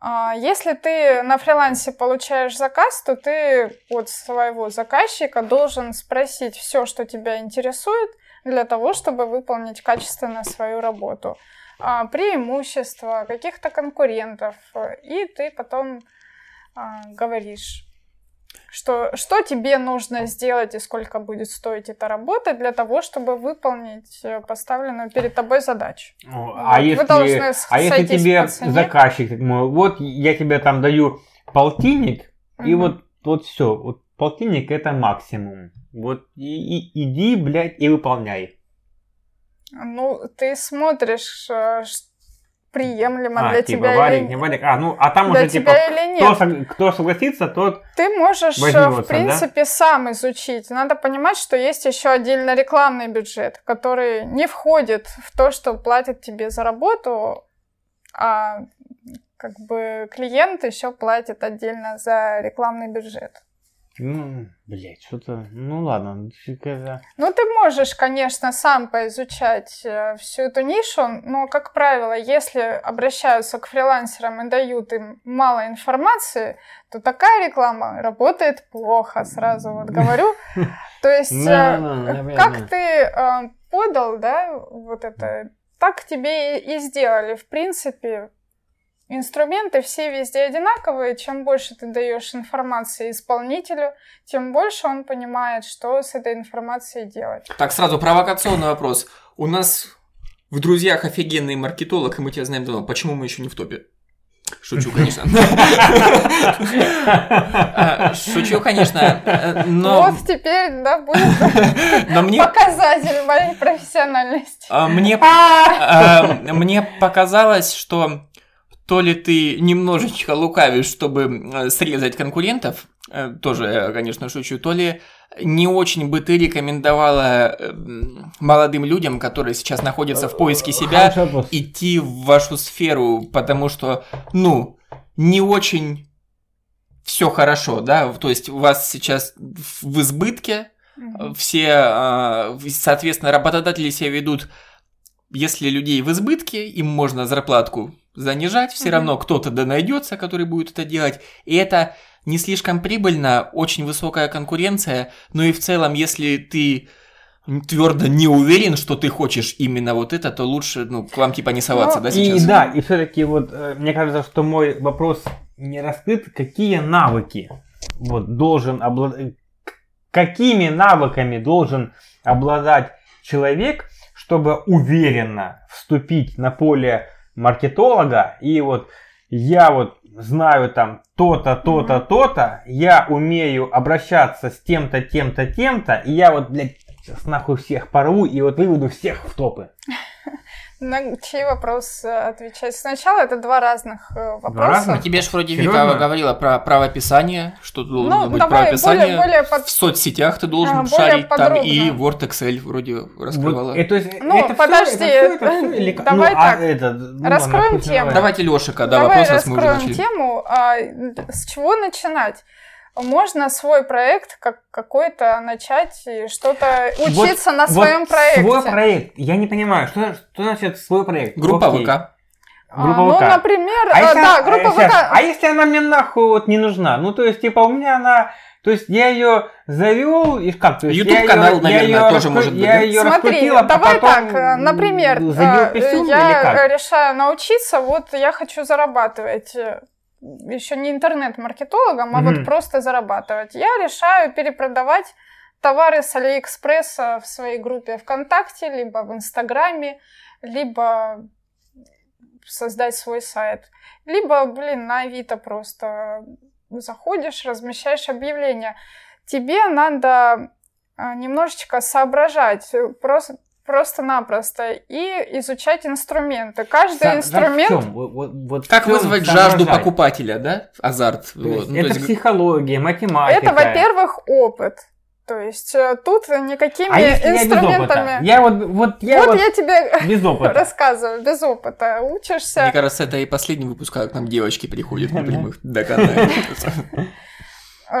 А, Если ты на фрилансе получаешь заказ, то ты от своего заказчика должен спросить все, что тебя интересует, для того, чтобы выполнить качественно свою работу. А, Преимущества каких-то конкурентов. э, И ты потом а, говоришь, что, что тебе нужно сделать и сколько будет стоить эта работа для того, чтобы выполнить э, поставленную перед тобой задачу. А вы если, с- а если тебе заказчик, вот я тебе там даю полтинник, и Мгм. вот, вот все, вот полтинник это максимум. Вот и, и- иди, блядь, и выполняй. Ну, ты смотришь, э, ш- приемлемо А, для типа, тебя валик, или не валик. А, ну, а там для уже типа, или кто, нет. сог- кто согласится, тот... Ты можешь, э, в принципе, сам изучить. Надо понимать, что есть еще отдельно рекламный бюджет, который не входит в то, что платят тебе за работу, а как бы клиент еще платит отдельно за рекламный бюджет. Ну, блядь, что-то... Ну, ладно. какая-то- Ну, ты можешь, конечно, сам поизучать э, всю эту нишу, но, как правило, если обращаются к фрилансерам и дают им мало информации, то такая реклама работает плохо, сразу вот говорю. То есть, э, Да-да-да, я как понимаю. ты э, подал, да, вот это, так тебе и сделали. В принципе, инструменты все везде одинаковые. Чем больше ты даешь информации исполнителю, тем больше он понимает, что с этой информацией делать. Так, сразу провокационный вопрос. У нас в друзьях офигенный маркетолог, и мы тебя знаем давно. Почему мы еще не в топе? Шучу, конечно. А, Шучу, конечно, но... Вот теперь, да, будет Но мне, показатель моей профессиональности. а, мне, а, мне показалось, что то ли ты немножечко лукавишь, чтобы э, срезать конкурентов, э, тоже, э, конечно, шучу, то ли не очень бы ты рекомендовала э, молодым людям, которые сейчас находятся в поиске себя, Хороший вопрос. идти в вашу сферу, потому что, ну, не очень все хорошо, да, то есть у вас сейчас в избытке, все, а, соответственно, работодатели себя ведут, если людей в избытке, им можно зарплатку занижать, все Мгм. равно кто-то да найдется, который будет это делать, и это не слишком прибыльно, очень высокая конкуренция, но и в целом, если ты твердо не уверен, что ты хочешь именно вот это, то лучше, ну, к вам типа не соваться, Ну, да, И сейчас? да, и все-таки вот э, мне кажется, что мой вопрос не раскрыт. Какие навыки вот должен обладать, какими навыками должен обладать человек, чтобы уверенно вступить на поле маркетолога и вот я вот знаю там то-то, то-то, то-то, я умею обращаться с тем-то, тем-то, тем-то, и я вот, блядь, сейчас нахуй всех порву и вот выведу всех в топы. На чей вопрос э, отвечать? Сначала это два разных э, вопроса. разных? А тебе же вроде? Вика говорила про правописание, что должно Ну, быть правописание. более, более под... В соцсетях ты должен А, шарить, там подробно. и Word, Excel вроде раскрывала. Вот, э, то есть, Ну, это подожди, это всё- это или давай Ну, а так, это, ну, раскроем тему. давай. Давайте Лешика, да, Давай вопрос, раз мы уже раскроем начали. тему. А, с чего начинать? Можно свой проект как какой-то начать и что-то учиться на Вот своем проекте. Свой проект. Я не понимаю, что, что значит свой проект? Группа Окей. ВК. А, Группа ну, ВК. например, А э, если, да, она- группа э, щас, ВК. а если она мне нахуй вот не нужна? Ну, то есть, типа, у меня она... То есть, я ее завел, и как? То есть, я YouTube-канал, её- наверное, я её тоже раскру- может быть, Я ее Смотри, а давай потом так, э, например, или я как? решаю научиться, вот я хочу зарабатывать еще не интернет-маркетологом, а Мгм. вот просто зарабатывать. Я решаю перепродавать товары с Алиэкспресса в своей группе ВКонтакте, либо в Инстаграме, либо создать свой сайт. Либо, блин, на Авито просто заходишь, размещаешь объявление. Тебе надо а, немножечко соображать, э, просто просто-напросто и изучать инструменты. Каждый в инструмент чём? Вот- вот- Как чём вызвать жажду покупателя, да? Азарт. То вот. есть Ну, это то есть психология, математика. это, во-первых, опыт. То есть э, тут никакими а если я без опыта? инструментами. Я вот, вот я вот, вот я тебе без опыта. рассказываю, без опыта. Учишься. Мне кажется, это и последний выпуск, как к нам девочки приходят напрямую до канала. Э,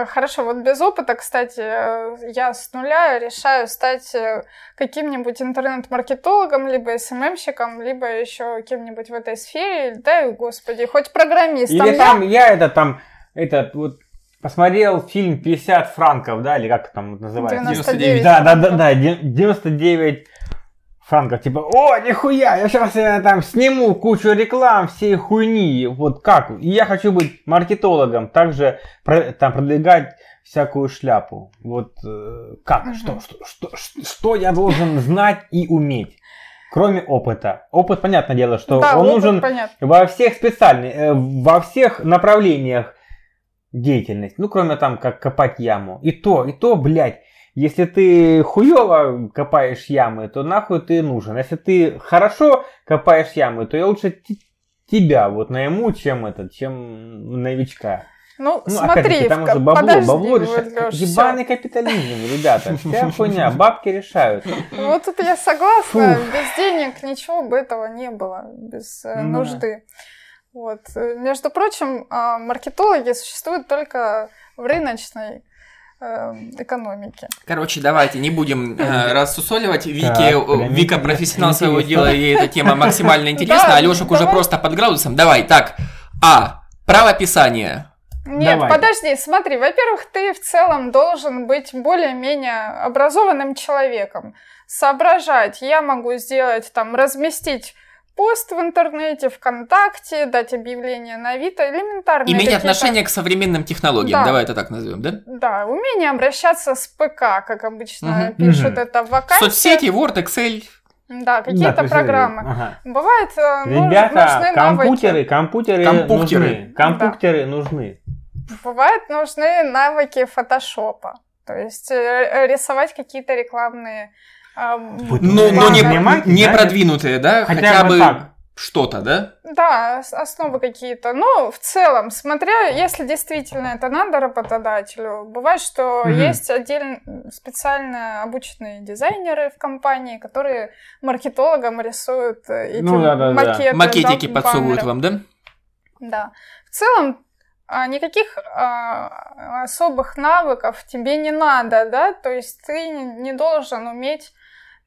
Хорошо, вот без опыта, кстати, э, я с нуля решаю стать э, каким-нибудь интернет-маркетологом, либо СММщиком, либо еще кем-нибудь в этой сфере. Да, господи, хоть программистом. Или да? там я это там, этот вот посмотрел фильм 50 франков, да, или как там это называется? 99. Да, да, да, да, де- 99 франков. Типа, о, нихуя, я сейчас я там сниму кучу реклам, всей хуйни. Вот как? И я хочу быть маркетологом, также про- там продвигать всякую шляпу. Вот э, как? Мгм. Что, что, что, что, что я должен знать и уметь? Кроме опыта. Опыт, понятное дело, что да, он нужен понятно. во всех специальных, э, во всех направлениях деятельности. Ну, кроме там, как копать яму. И то, и то, блядь, если ты хуево копаешь ямы, то нахуй ты нужен. Если ты хорошо копаешь ямы, то я лучше тебя вот найму, чем этот, чем новичка. Ну, Ну, смотри, опять-таки, там уже бабло, подожди, бабло решает. Лёш, всё. Ебаный капитализм, ребята. Вся хуйня, бабки решают. Вот тут я согласна, Фух. без денег ничего бы этого не было, без э, Ну да. нужды. Вот. Э, Между прочим, а, маркетологи существуют только в рыночной э, экономике. Короче, давайте не будем э, рассусоливать. Вике, Так, э, прям Вика профессионал своего дела, ей эта тема максимально интересна. А уже давай. просто под градусом. Давай, так. А. Правописание. Нет, Давайте. подожди, смотри, во-первых, ты в целом должен быть более-менее образованным человеком, соображать. Я могу сделать там, разместить пост в интернете, ВКонтакте, дать объявление на Авито, элементарные Иметь какие-то- отношение к современным технологиям. Да. Давай это так назовем, да? Да, умение обращаться с ПК, как обычно Мгм. пишут Мгм. это в вакансии. Соцсети, Word, Excel. Да, какие-то то есть, программы. ага. Бывает, э, Ребята, нужны компьютеры, навыки. компьютеры, Компьютеры. нужны. Компьютеры нужны. Бывает, нужны навыки фотошопа. То есть э, рисовать какие-то рекламные Ну, Вы но не, не да, продвинутые, да? Хотя Хотя, бы так. что-то, да? Да, основы какие-то. Но в целом, смотря, если действительно это надо работодателю, бывает, что Мгм. есть отдельно специально обученные дизайнеры в компании, которые маркетологам рисуют эти Ну да, да, да. макеты. Макетики да, подсовывают вам, да? Да. В целом, а, никаких а, особых навыков тебе не надо, да, то есть ты не должен уметь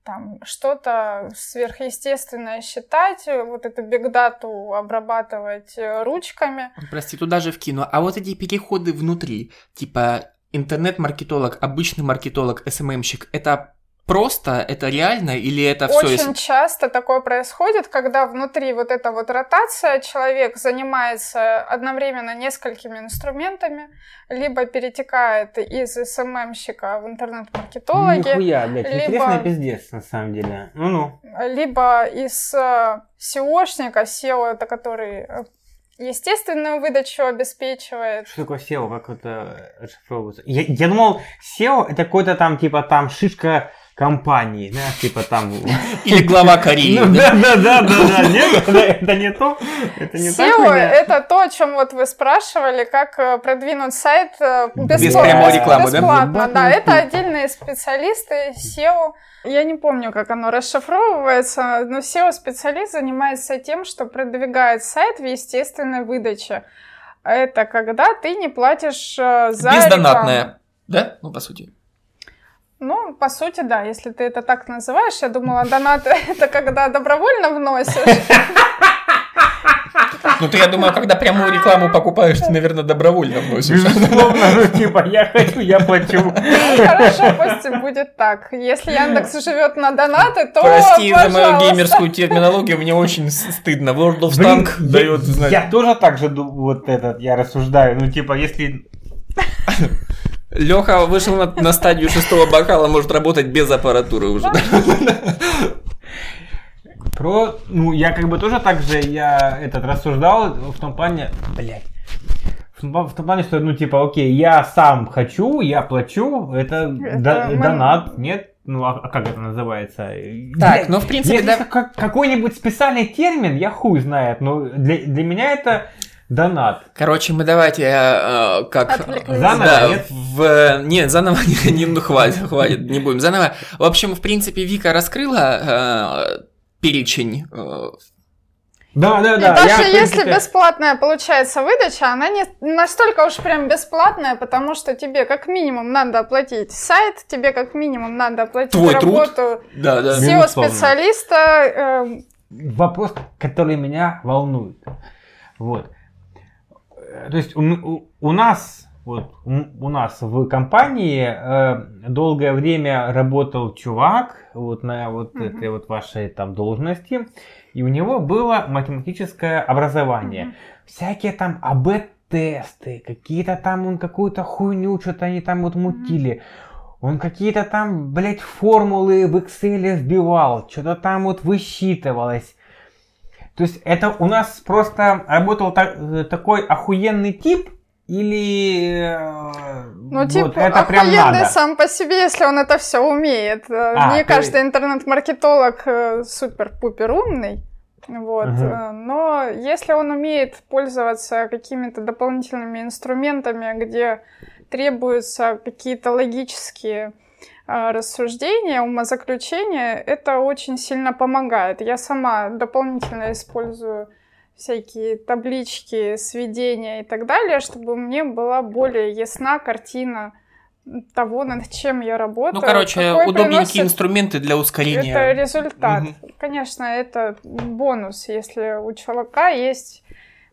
там что-то сверхъестественное считать, вот эту бигдату обрабатывать э, ручками. Прости, туда же вкину. А вот эти переходы внутри, типа интернет-маркетолог, обычный маркетолог, СММщик, это просто, это реально или это все? Очень часто такое происходит, когда внутри вот эта вот ротация, человек занимается одновременно несколькими инструментами, либо перетекает из СММщика в интернет-маркетологи, Нихуя, блядь, либо- интересный пиздец, на самом деле. Ну-ну. либо из э, SEOшника, SEO это который э, естественную выдачу обеспечивает. Что такое SEO? Как это расшифровывается? Я, я думал, SEO это какой-то там, типа, там, шишка компании, да, типа там... Или глава Кореи, Ну да? да, да, да, да, нет, это- не то, это не. SEO это то, о чем вот вы спрашивали, как э, продвинуть сайт э, Без бесплатно. прямой рекламы, да? Бесплатно, да. Это ну, отдельные специалисты SEO. Я не помню, как оно расшифровывается, но SEO-специалист занимается тем, что продвигает сайт в естественной выдаче. Это когда ты не платишь э, за рекламу. Бездонатная, да? Ну, по сути. Ну, по сути, да, если ты это так называешь. Я думала, донат это когда добровольно вносишь. Ну, ты, я думаю, когда прямую рекламу покупаешь, ты, наверное, добровольно вносишь. Безусловно, ну типа, я хочу, я плачу. Хорошо, пусть будет так. Если Яндекс живет на донаты, то Прости за мою пожалуйста. геймерскую терминологию, мне очень стыдно. World of Tank дает знать. Я тоже так же вот этот, я рассуждаю. Ну, типа, если Леха вышел на, на стадию шестого бокала, может работать без аппаратуры уже. Про, ну, я как бы тоже так же, я этот рассуждал в том плане, блядь, в том, плане, что, ну, типа, окей, я сам хочу, я плачу, это, Это до- мы- донат, нет? Ну, а, а как это называется? Так, Блядь, ну, в принципе, если да. это как- какой-нибудь специальный термин, я хуй знает, но для, для меня это донат. Короче, мы давайте э, как... Отвлеклись. Заново, Да, нет? в... Нет, заново не, не- ну, хватит, хватит, не будем заново. В общем, в принципе, Вика раскрыла э, перечень э, Да, да, И да. даже я, если принципе, бесплатная получается выдача, она не настолько уж прям бесплатная, потому что тебе как минимум надо оплатить сайт, тебе как минимум надо оплатить Твой работу Да, да. SEO-специалиста. вопрос, который меня волнует. Вот. Э, То есть у, у- нас, вот, у, нас в компании э, долгое время работал чувак вот на вот Мгм. этой вот вашей там должности, и у него было математическое образование. Мгм. Всякие там АБ-тесты, какие-то там он какую-то хуйню, что-то они там вот мутили. Он какие-то там, блядь, формулы в Excel вбивал, что-то там вот высчитывалось. То есть это у нас просто работал та- э, такой охуенный тип или э, Ну, вот типа, это прям надо? сам по себе, если он это все умеет. Э, А, Не то каждый интернет-маркетолог супер-пупер умный. Вот. Э, Но если он умеет пользоваться какими-то дополнительными инструментами, где требуются какие-то логические рассуждения, умозаключения, это очень сильно помогает. Я сама дополнительно использую всякие таблички, сведения и так далее, чтобы мне была более ясна картина того, над чем я работаю. Ну, короче, какой удобненькие инструменты для ускорения. это результат. Мгм. Конечно, это бонус, если у чувака есть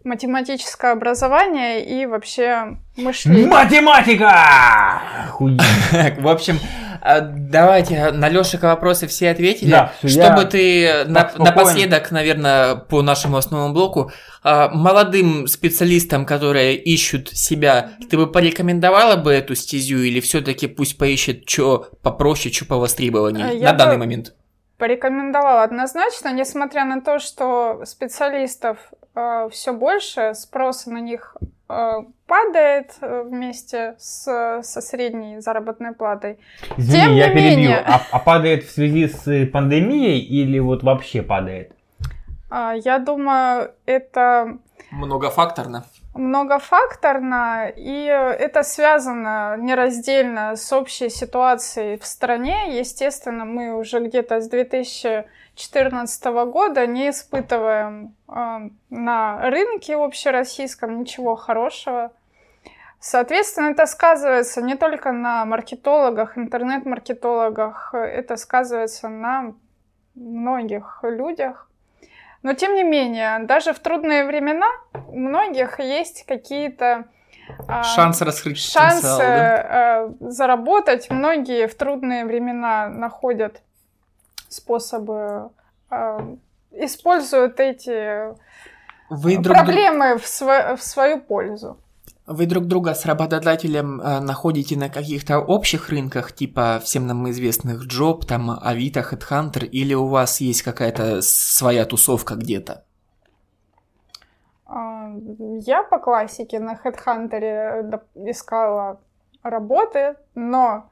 математическое образование и вообще мышление. Математика! В общем, а, давайте на Лешика вопросы все ответили. Да, всё, я Чтобы ты на- напоследок, наверное, по нашему основному блоку, а, молодым специалистам, которые ищут себя, ты бы порекомендовала бы эту стезю или все-таки пусть поищет что попроще, что по востребованию А, я на данный момент? Порекомендовал однозначно, несмотря на то, что специалистов э, все больше, спрос на них э, падает э, вместе с, со средней заработной платой. Извини, Тем я не перебью. менее. А, а падает в связи с пандемией или вот вообще падает? А, Я думаю, это Многофакторно. Многофакторно, и это связано нераздельно с общей ситуацией в стране. Естественно, мы уже где-то с 2014 года не испытываем э, на рынке общероссийском ничего хорошего. Соответственно, это сказывается не только на маркетологах, интернет-маркетологах, это сказывается на многих людях. Но тем не менее, даже в трудные времена у многих есть какие-то а, Шанс раскрыть шансы потенциал, да? э, заработать. Многие в трудные времена находят способы, э, используют эти Вы друг, друг- проблемы в, сво- в свою пользу. Вы друг друга с работодателем э, находите на каких-то общих рынках, типа всем нам известных Джоб, там Авито, Headhunter, или у вас есть какая-то своя тусовка где-то? А, Я по классике на HeadHunter доп- искала работы, но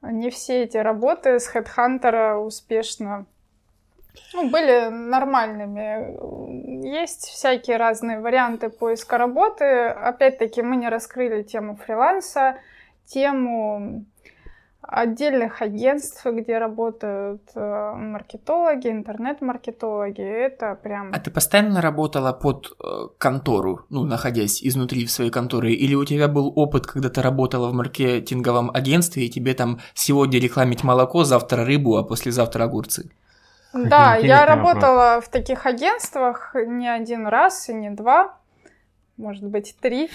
не все эти работы с HeadHunter успешно ну, были нормальными. Есть всякие разные варианты поиска работы. Опять-таки мы не раскрыли тему фриланса, тему отдельных агентств, где работают э, маркетологи, интернет-маркетологи. Это прям... А ты постоянно работала под э, контору, ну, находясь изнутри в своей конторе, или у тебя был опыт, когда ты работала в маркетинговом агентстве, и тебе там сегодня рекламить молоко, завтра рыбу, а послезавтра огурцы? Да, я работала в таких агентствах не один раз и не два, может быть, три.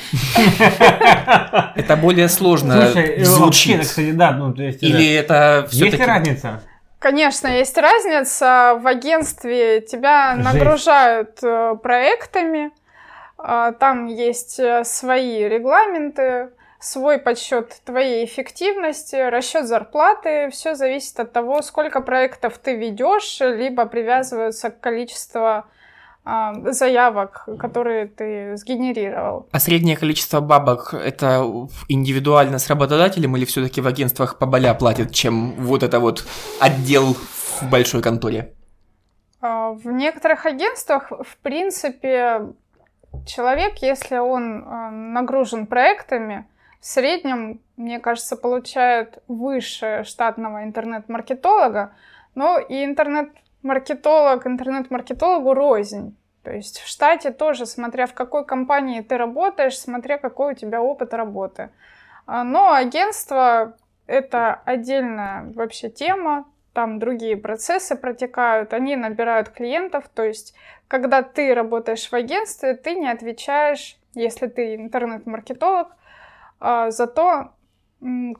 Это более сложно э, звучит. кстати, да, ну, то есть... Или это это- Есть все-таки... разница? Конечно, есть разница. В агентстве тебя нагружают э, проектами, а, там есть э, свои регламенты, свой подсчет твоей эффективности, расчет зарплаты. Все зависит от того, сколько проектов ты ведешь, либо привязываются к количеству а, заявок, которые ты сгенерировал. А среднее количество бабок это индивидуально с работодателем или все-таки в агентствах поболя платят, чем вот это вот отдел в большой конторе? А, В некоторых агентствах, в принципе, человек, если он а, нагружен проектами, в среднем, мне кажется, получает выше штатного интернет-маркетолога, но и интернет-маркетолог интернет-маркетологу рознь. То есть в штате тоже, смотря в какой компании ты работаешь, смотря какой у тебя опыт работы. А, Но агентство — это отдельная вообще тема, там другие процессы протекают, они набирают клиентов, то есть когда ты работаешь в агентстве, ты не отвечаешь, если ты интернет-маркетолог, за то,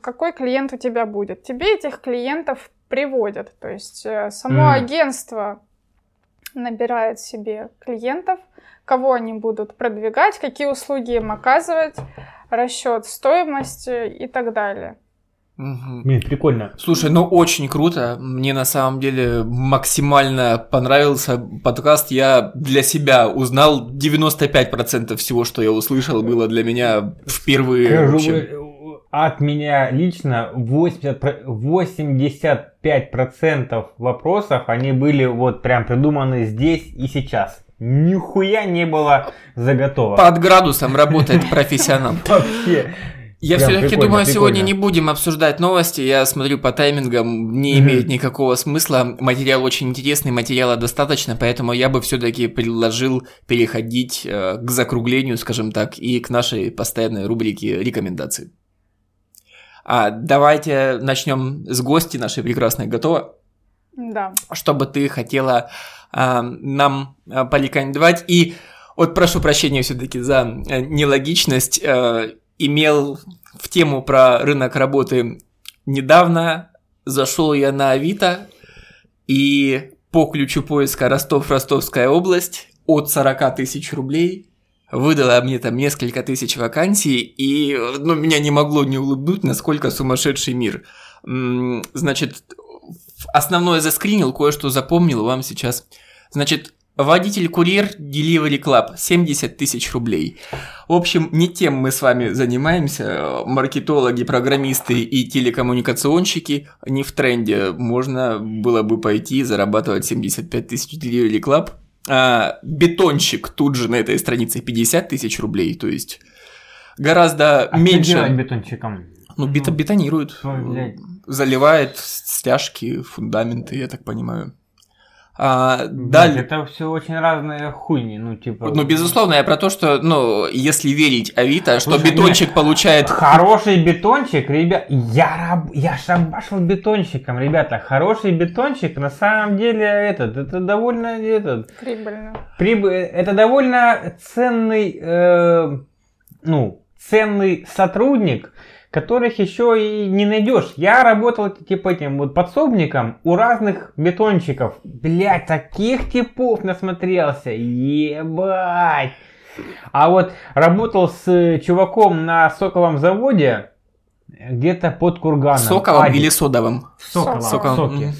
какой клиент у тебя будет. Тебе этих клиентов приводят, то есть э, само Мгм. агентство набирает себе клиентов, кого они будут продвигать, какие услуги им оказывать, расчет стоимости и так далее. Мгм. Блин, прикольно. Слушай, ну очень круто. Мне на самом деле максимально понравился подкаст. Я для себя узнал 95% всего, что я услышал, было для меня впервые. Скажу, э, от меня лично 80, про- 85% вопросов, они были вот прям придуманы здесь и сейчас. Нихуя не было заготовок. Под градусом работает профессионал. Вообще. Я Прям все-таки прикольно, думаю, сегодня прикольно. не будем обсуждать новости. Я смотрю по таймингам, не Мгм. имеет никакого смысла. Материал очень интересный, материала достаточно, поэтому я бы все-таки предложил переходить э, к закруглению, скажем так, и к нашей постоянной рубрике рекомендаций. А, давайте начнем с гости нашей прекрасной. Готова? Да. что бы ты хотела а, нам а, порекомендовать. И вот прошу прощения все-таки за э, нелогичность. э, имел в тему про рынок работы недавно. Зашел я на Авито и по ключу поиска Ростов-Ростовская область от 40 тысяч рублей выдала мне там несколько тысяч вакансий, и ну, меня не могло не улыбнуть, насколько сумасшедший мир. Значит, основное заскринил, кое-что запомнил вам сейчас. Значит, Водитель-курьер Delivery Club 70 тысяч рублей. В общем, не тем мы с вами занимаемся. Маркетологи, программисты и телекоммуникационщики не в тренде. Можно было бы пойти зарабатывать 75 тысяч Delivery Club. А бетонщик тут же на этой странице 50 тысяч рублей. То есть гораздо А меньше. Что делать бетончиком? Ну, бето- бетонирует. Ой, блядь. Заливает стяжки, фундаменты, я так понимаю. А, далее. Это все очень разные хуйни, ну типа... Ну, безусловно, я про то, что, ну, если верить Авито, что Слушай, бетончик получает... Хороший бетончик, ребят, я, раб... я шабашил бетонщиком, ребята, хороший бетончик, на самом деле, этот, это довольно, этот, Прибыльно. прибы- это довольно ценный, э, ну, ценный сотрудник, которых еще и не найдешь. Я работал типа этим вот подсобником у разных бетонщиков. Блять, таких типов насмотрелся. Ебать. А вот работал с чуваком на соковом заводе где-то под Курганом. Соковым Адик. или содовым? Соковом. Соковом, Соки.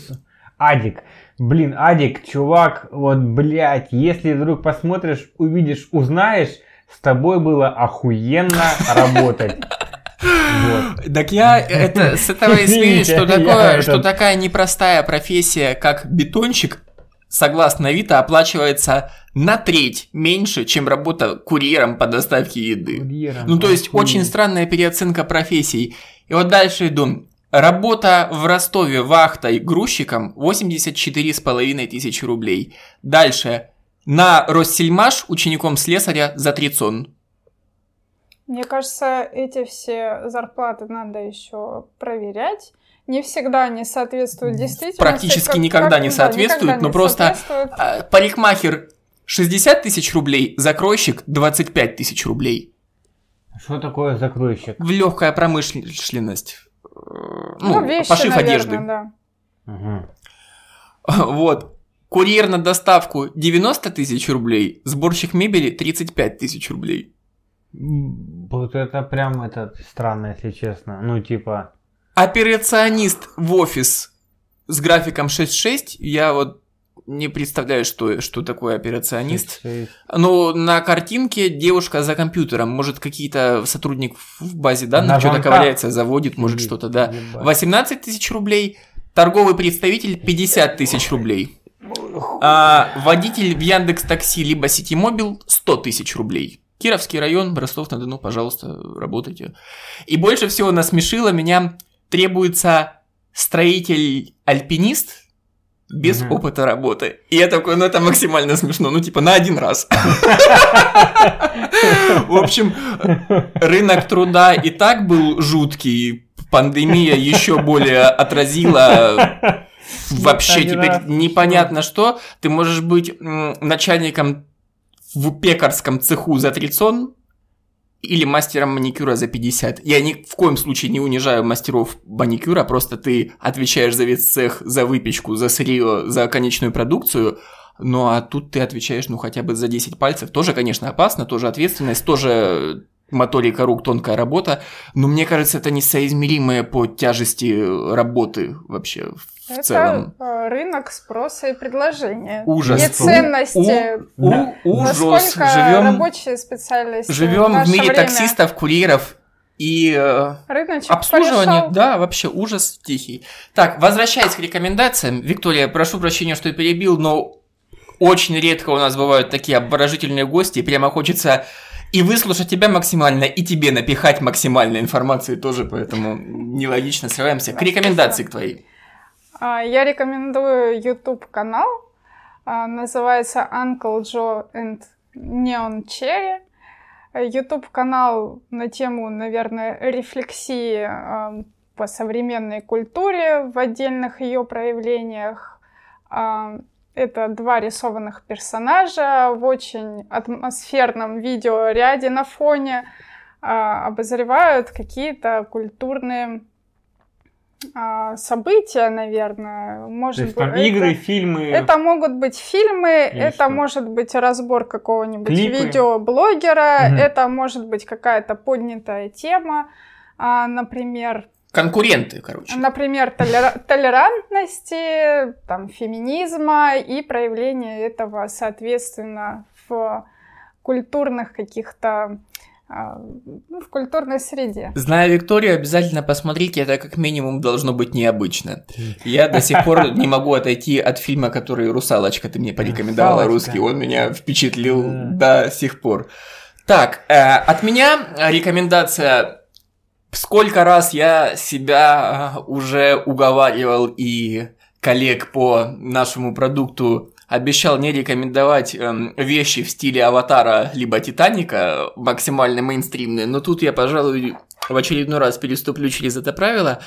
Адик. Блин, Адик, чувак, вот, блядь, если вдруг посмотришь, увидишь, узнаешь, с тобой было охуенно работать. Вот. Так я это, с этого и смеюсь, что, такое, что такая непростая профессия, как бетонщик, согласно Авито, оплачивается на треть меньше, чем работа курьером по доставке еды. Курьером, Ну, то есть, очень странная переоценка профессий. И вот дальше иду. Работа в Ростове вахтой грузчиком 84,5 тысячи рублей. Дальше. На Россельмаш учеником слесаря за трицон. Мне кажется, эти все зарплаты надо еще проверять. Не всегда они соответствуют действительности. Практически как- никогда как- не да, соответствуют, никогда но не просто- соответствуют. А, Парикмахер 60 тысяч рублей, закройщик 25 тысяч рублей. Что такое закройщик? В легкая промышленность. Э, Ну, Ну, вещи, пошив наверное, одежды. да. Мгм. Вот. Курьер на доставку 90 тысяч рублей, сборщик мебели 35 тысяч рублей. Вот это прям это странно, если честно. Ну, типа... Операционист в офис с графиком 6.6, я вот не представляю, что, что такое операционист. шесть- Ну, на картинке девушка за компьютером, может, какие-то сотрудник в базе данных На что-то ковыряется, заводит, может, сидит. что-то, да. Ебать. 18 тысяч рублей, торговый представитель 50 тысяч рублей. А водитель в Яндекс Такси либо Ситимобил 100 тысяч рублей. Кировский район, Ростов-на-Дону, пожалуйста, работайте. И больше всего насмешило меня, требуется строитель-альпинист без Мгм. опыта работы. И я такой, ну это максимально смешно, ну типа на один раз. В общем, рынок труда и так был жуткий, пандемия еще более отразила вообще теперь непонятно что. Ты можешь быть начальником в пекарском цеху за трицон или мастером маникюра за 50. Я ни в коем случае не унижаю мастеров маникюра, просто ты отвечаешь за весь цех, за выпечку, за сырье, за конечную продукцию, ну а тут ты отвечаешь, ну хотя бы за 10 пальцев. Тоже, конечно, опасно, тоже ответственность, тоже моторика рук, тонкая работа, но мне кажется, это несоизмеримое по тяжести работы вообще в Это целом. э, рынок спроса и предложения. Ужас. И ценности. У- Да. ужас. Насколько Живем, рабочие специалисты живем в наше мире время. таксистов, курьеров и э, Рыночек обслуживание. порешал. Да, вообще ужас тихий. Так, возвращаясь к рекомендациям, Виктория, прошу прощения, что я перебил, но очень редко у нас бывают такие обворожительные гости, прямо хочется и выслушать тебя максимально, и тебе напихать максимально информации тоже, поэтому нелогично срываемся. К Да, рекомендации к твоей. А, Я рекомендую YouTube канал. а, Называется Uncle Joe and Neon Cherry. YouTube канал на тему, наверное, рефлексии а, по современной культуре в отдельных ее проявлениях. Это два рисованных персонажа в очень атмосферном видеоряде на фоне обозревают какие-то культурные события, наверное. То Может есть там быть, игры, это, фильмы... это могут быть фильмы, Или это что? может быть разбор какого-нибудь Клипы. видеоблогера, Мгм. это может быть какая-то поднятая тема, а, например, конкуренты, короче. Например, толера- толерантности, там, феминизма и проявление этого, соответственно, в культурных каких-то а, ну, в культурной среде. Зная Викторию, обязательно посмотрите, это как минимум должно быть необычно. Я до сих пор не могу отойти от фильма, который «Русалочка» ты мне порекомендовала русский, он меня впечатлил до сих пор. Так, э, от меня рекомендация Сколько раз я себя э, уже уговаривал и коллег по нашему продукту обещал не рекомендовать эм, вещи в стиле Аватара либо Титаника, максимально мейнстримные, но тут я, пожалуй, в очередной раз переступлю через это правило.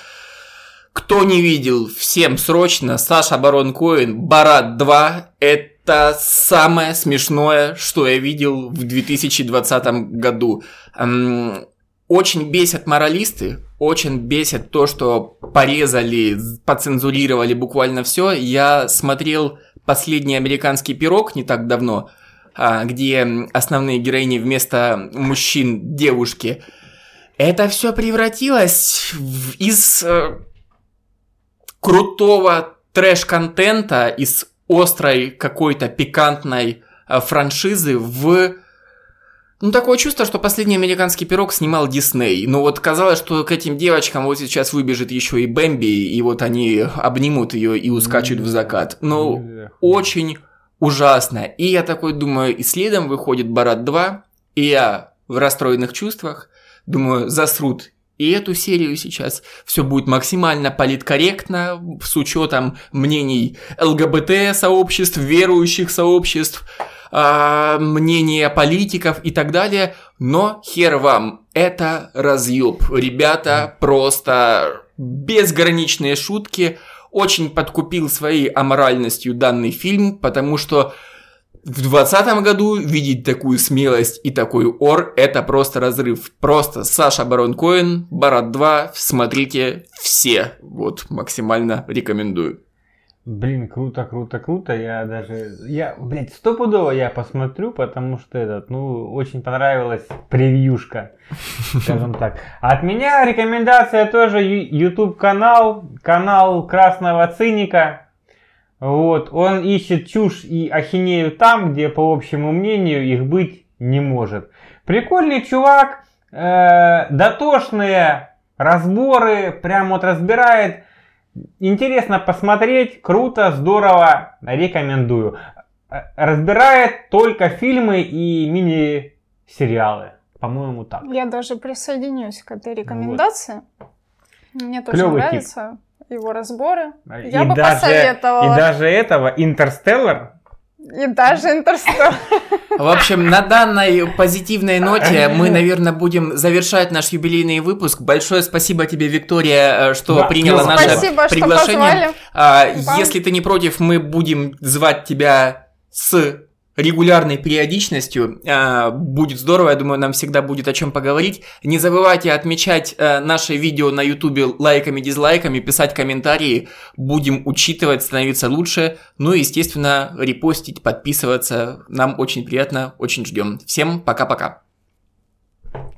Кто не видел, всем срочно, Саша Барон Коэн, Барат 2, это самое смешное, что я видел в 2020 году. Эм, очень бесят моралисты, очень бесит то, что порезали, поцензурировали буквально все. Я смотрел последний американский пирог не так давно, а, где основные героини вместо мужчин девушки. Это все превратилось в- из э, крутого трэш-контента, из острой какой-то пикантной э, франшизы в ну, такое чувство, что последний американский пирог снимал Дисней. Но вот казалось, что к этим девочкам вот сейчас выбежит еще и Бэмби, и вот они обнимут ее и ускачут в закат. Ну, очень ужасно. И я такой думаю, и следом выходит Барат 2, и я в расстроенных чувствах думаю, засрут и эту серию сейчас. Все будет максимально политкорректно, с учетом мнений ЛГБТ-сообществ, верующих сообществ, а, мнения политиков и так далее. Но хер вам, это разъеб. Ребята просто безграничные шутки. Очень подкупил своей аморальностью данный фильм, потому что в 2020 году видеть такую смелость и такой ор – это просто разрыв. Просто Саша Барон Коэн, Барат 2, смотрите все. Вот, максимально рекомендую. Блин, круто, круто, круто. Я даже, я, блядь, стопудово я посмотрю, потому что этот, ну, очень понравилась превьюшка, скажем так. От меня рекомендация тоже YouTube канал, канал Красного Циника. Вот, он ищет чушь и ахинею там, где, по общему мнению, их быть не может. Прикольный чувак, э, дотошные разборы, прям вот разбирает. Интересно посмотреть, круто, здорово, рекомендую. Э, Разбирает только фильмы и мини-сериалы. По-моему, так. Я даже присоединюсь к этой рекомендации. Мне тоже Клёвый тип. нравятся его разборы. И Я бы даже- посоветовала. И даже этого, Интерстеллар, И даже Интерстеллар. В общем, на данной позитивной ноте мы, наверное, будем завершать наш юбилейный выпуск. Большое спасибо тебе, Виктория, э, что Да, приняла наше Спасибо, что приглашение. позвали. А. Если ты не против, мы будем звать тебя с регулярной периодичностью. А, Будет здорово, я думаю, нам всегда будет о чем поговорить. Не забывайте отмечать э, наши видео на ютубе лайками, дизлайками, писать комментарии. Будем учитывать, становиться лучше. Ну и, естественно, репостить, подписываться. Нам очень приятно, очень ждем. Всем пока-пока.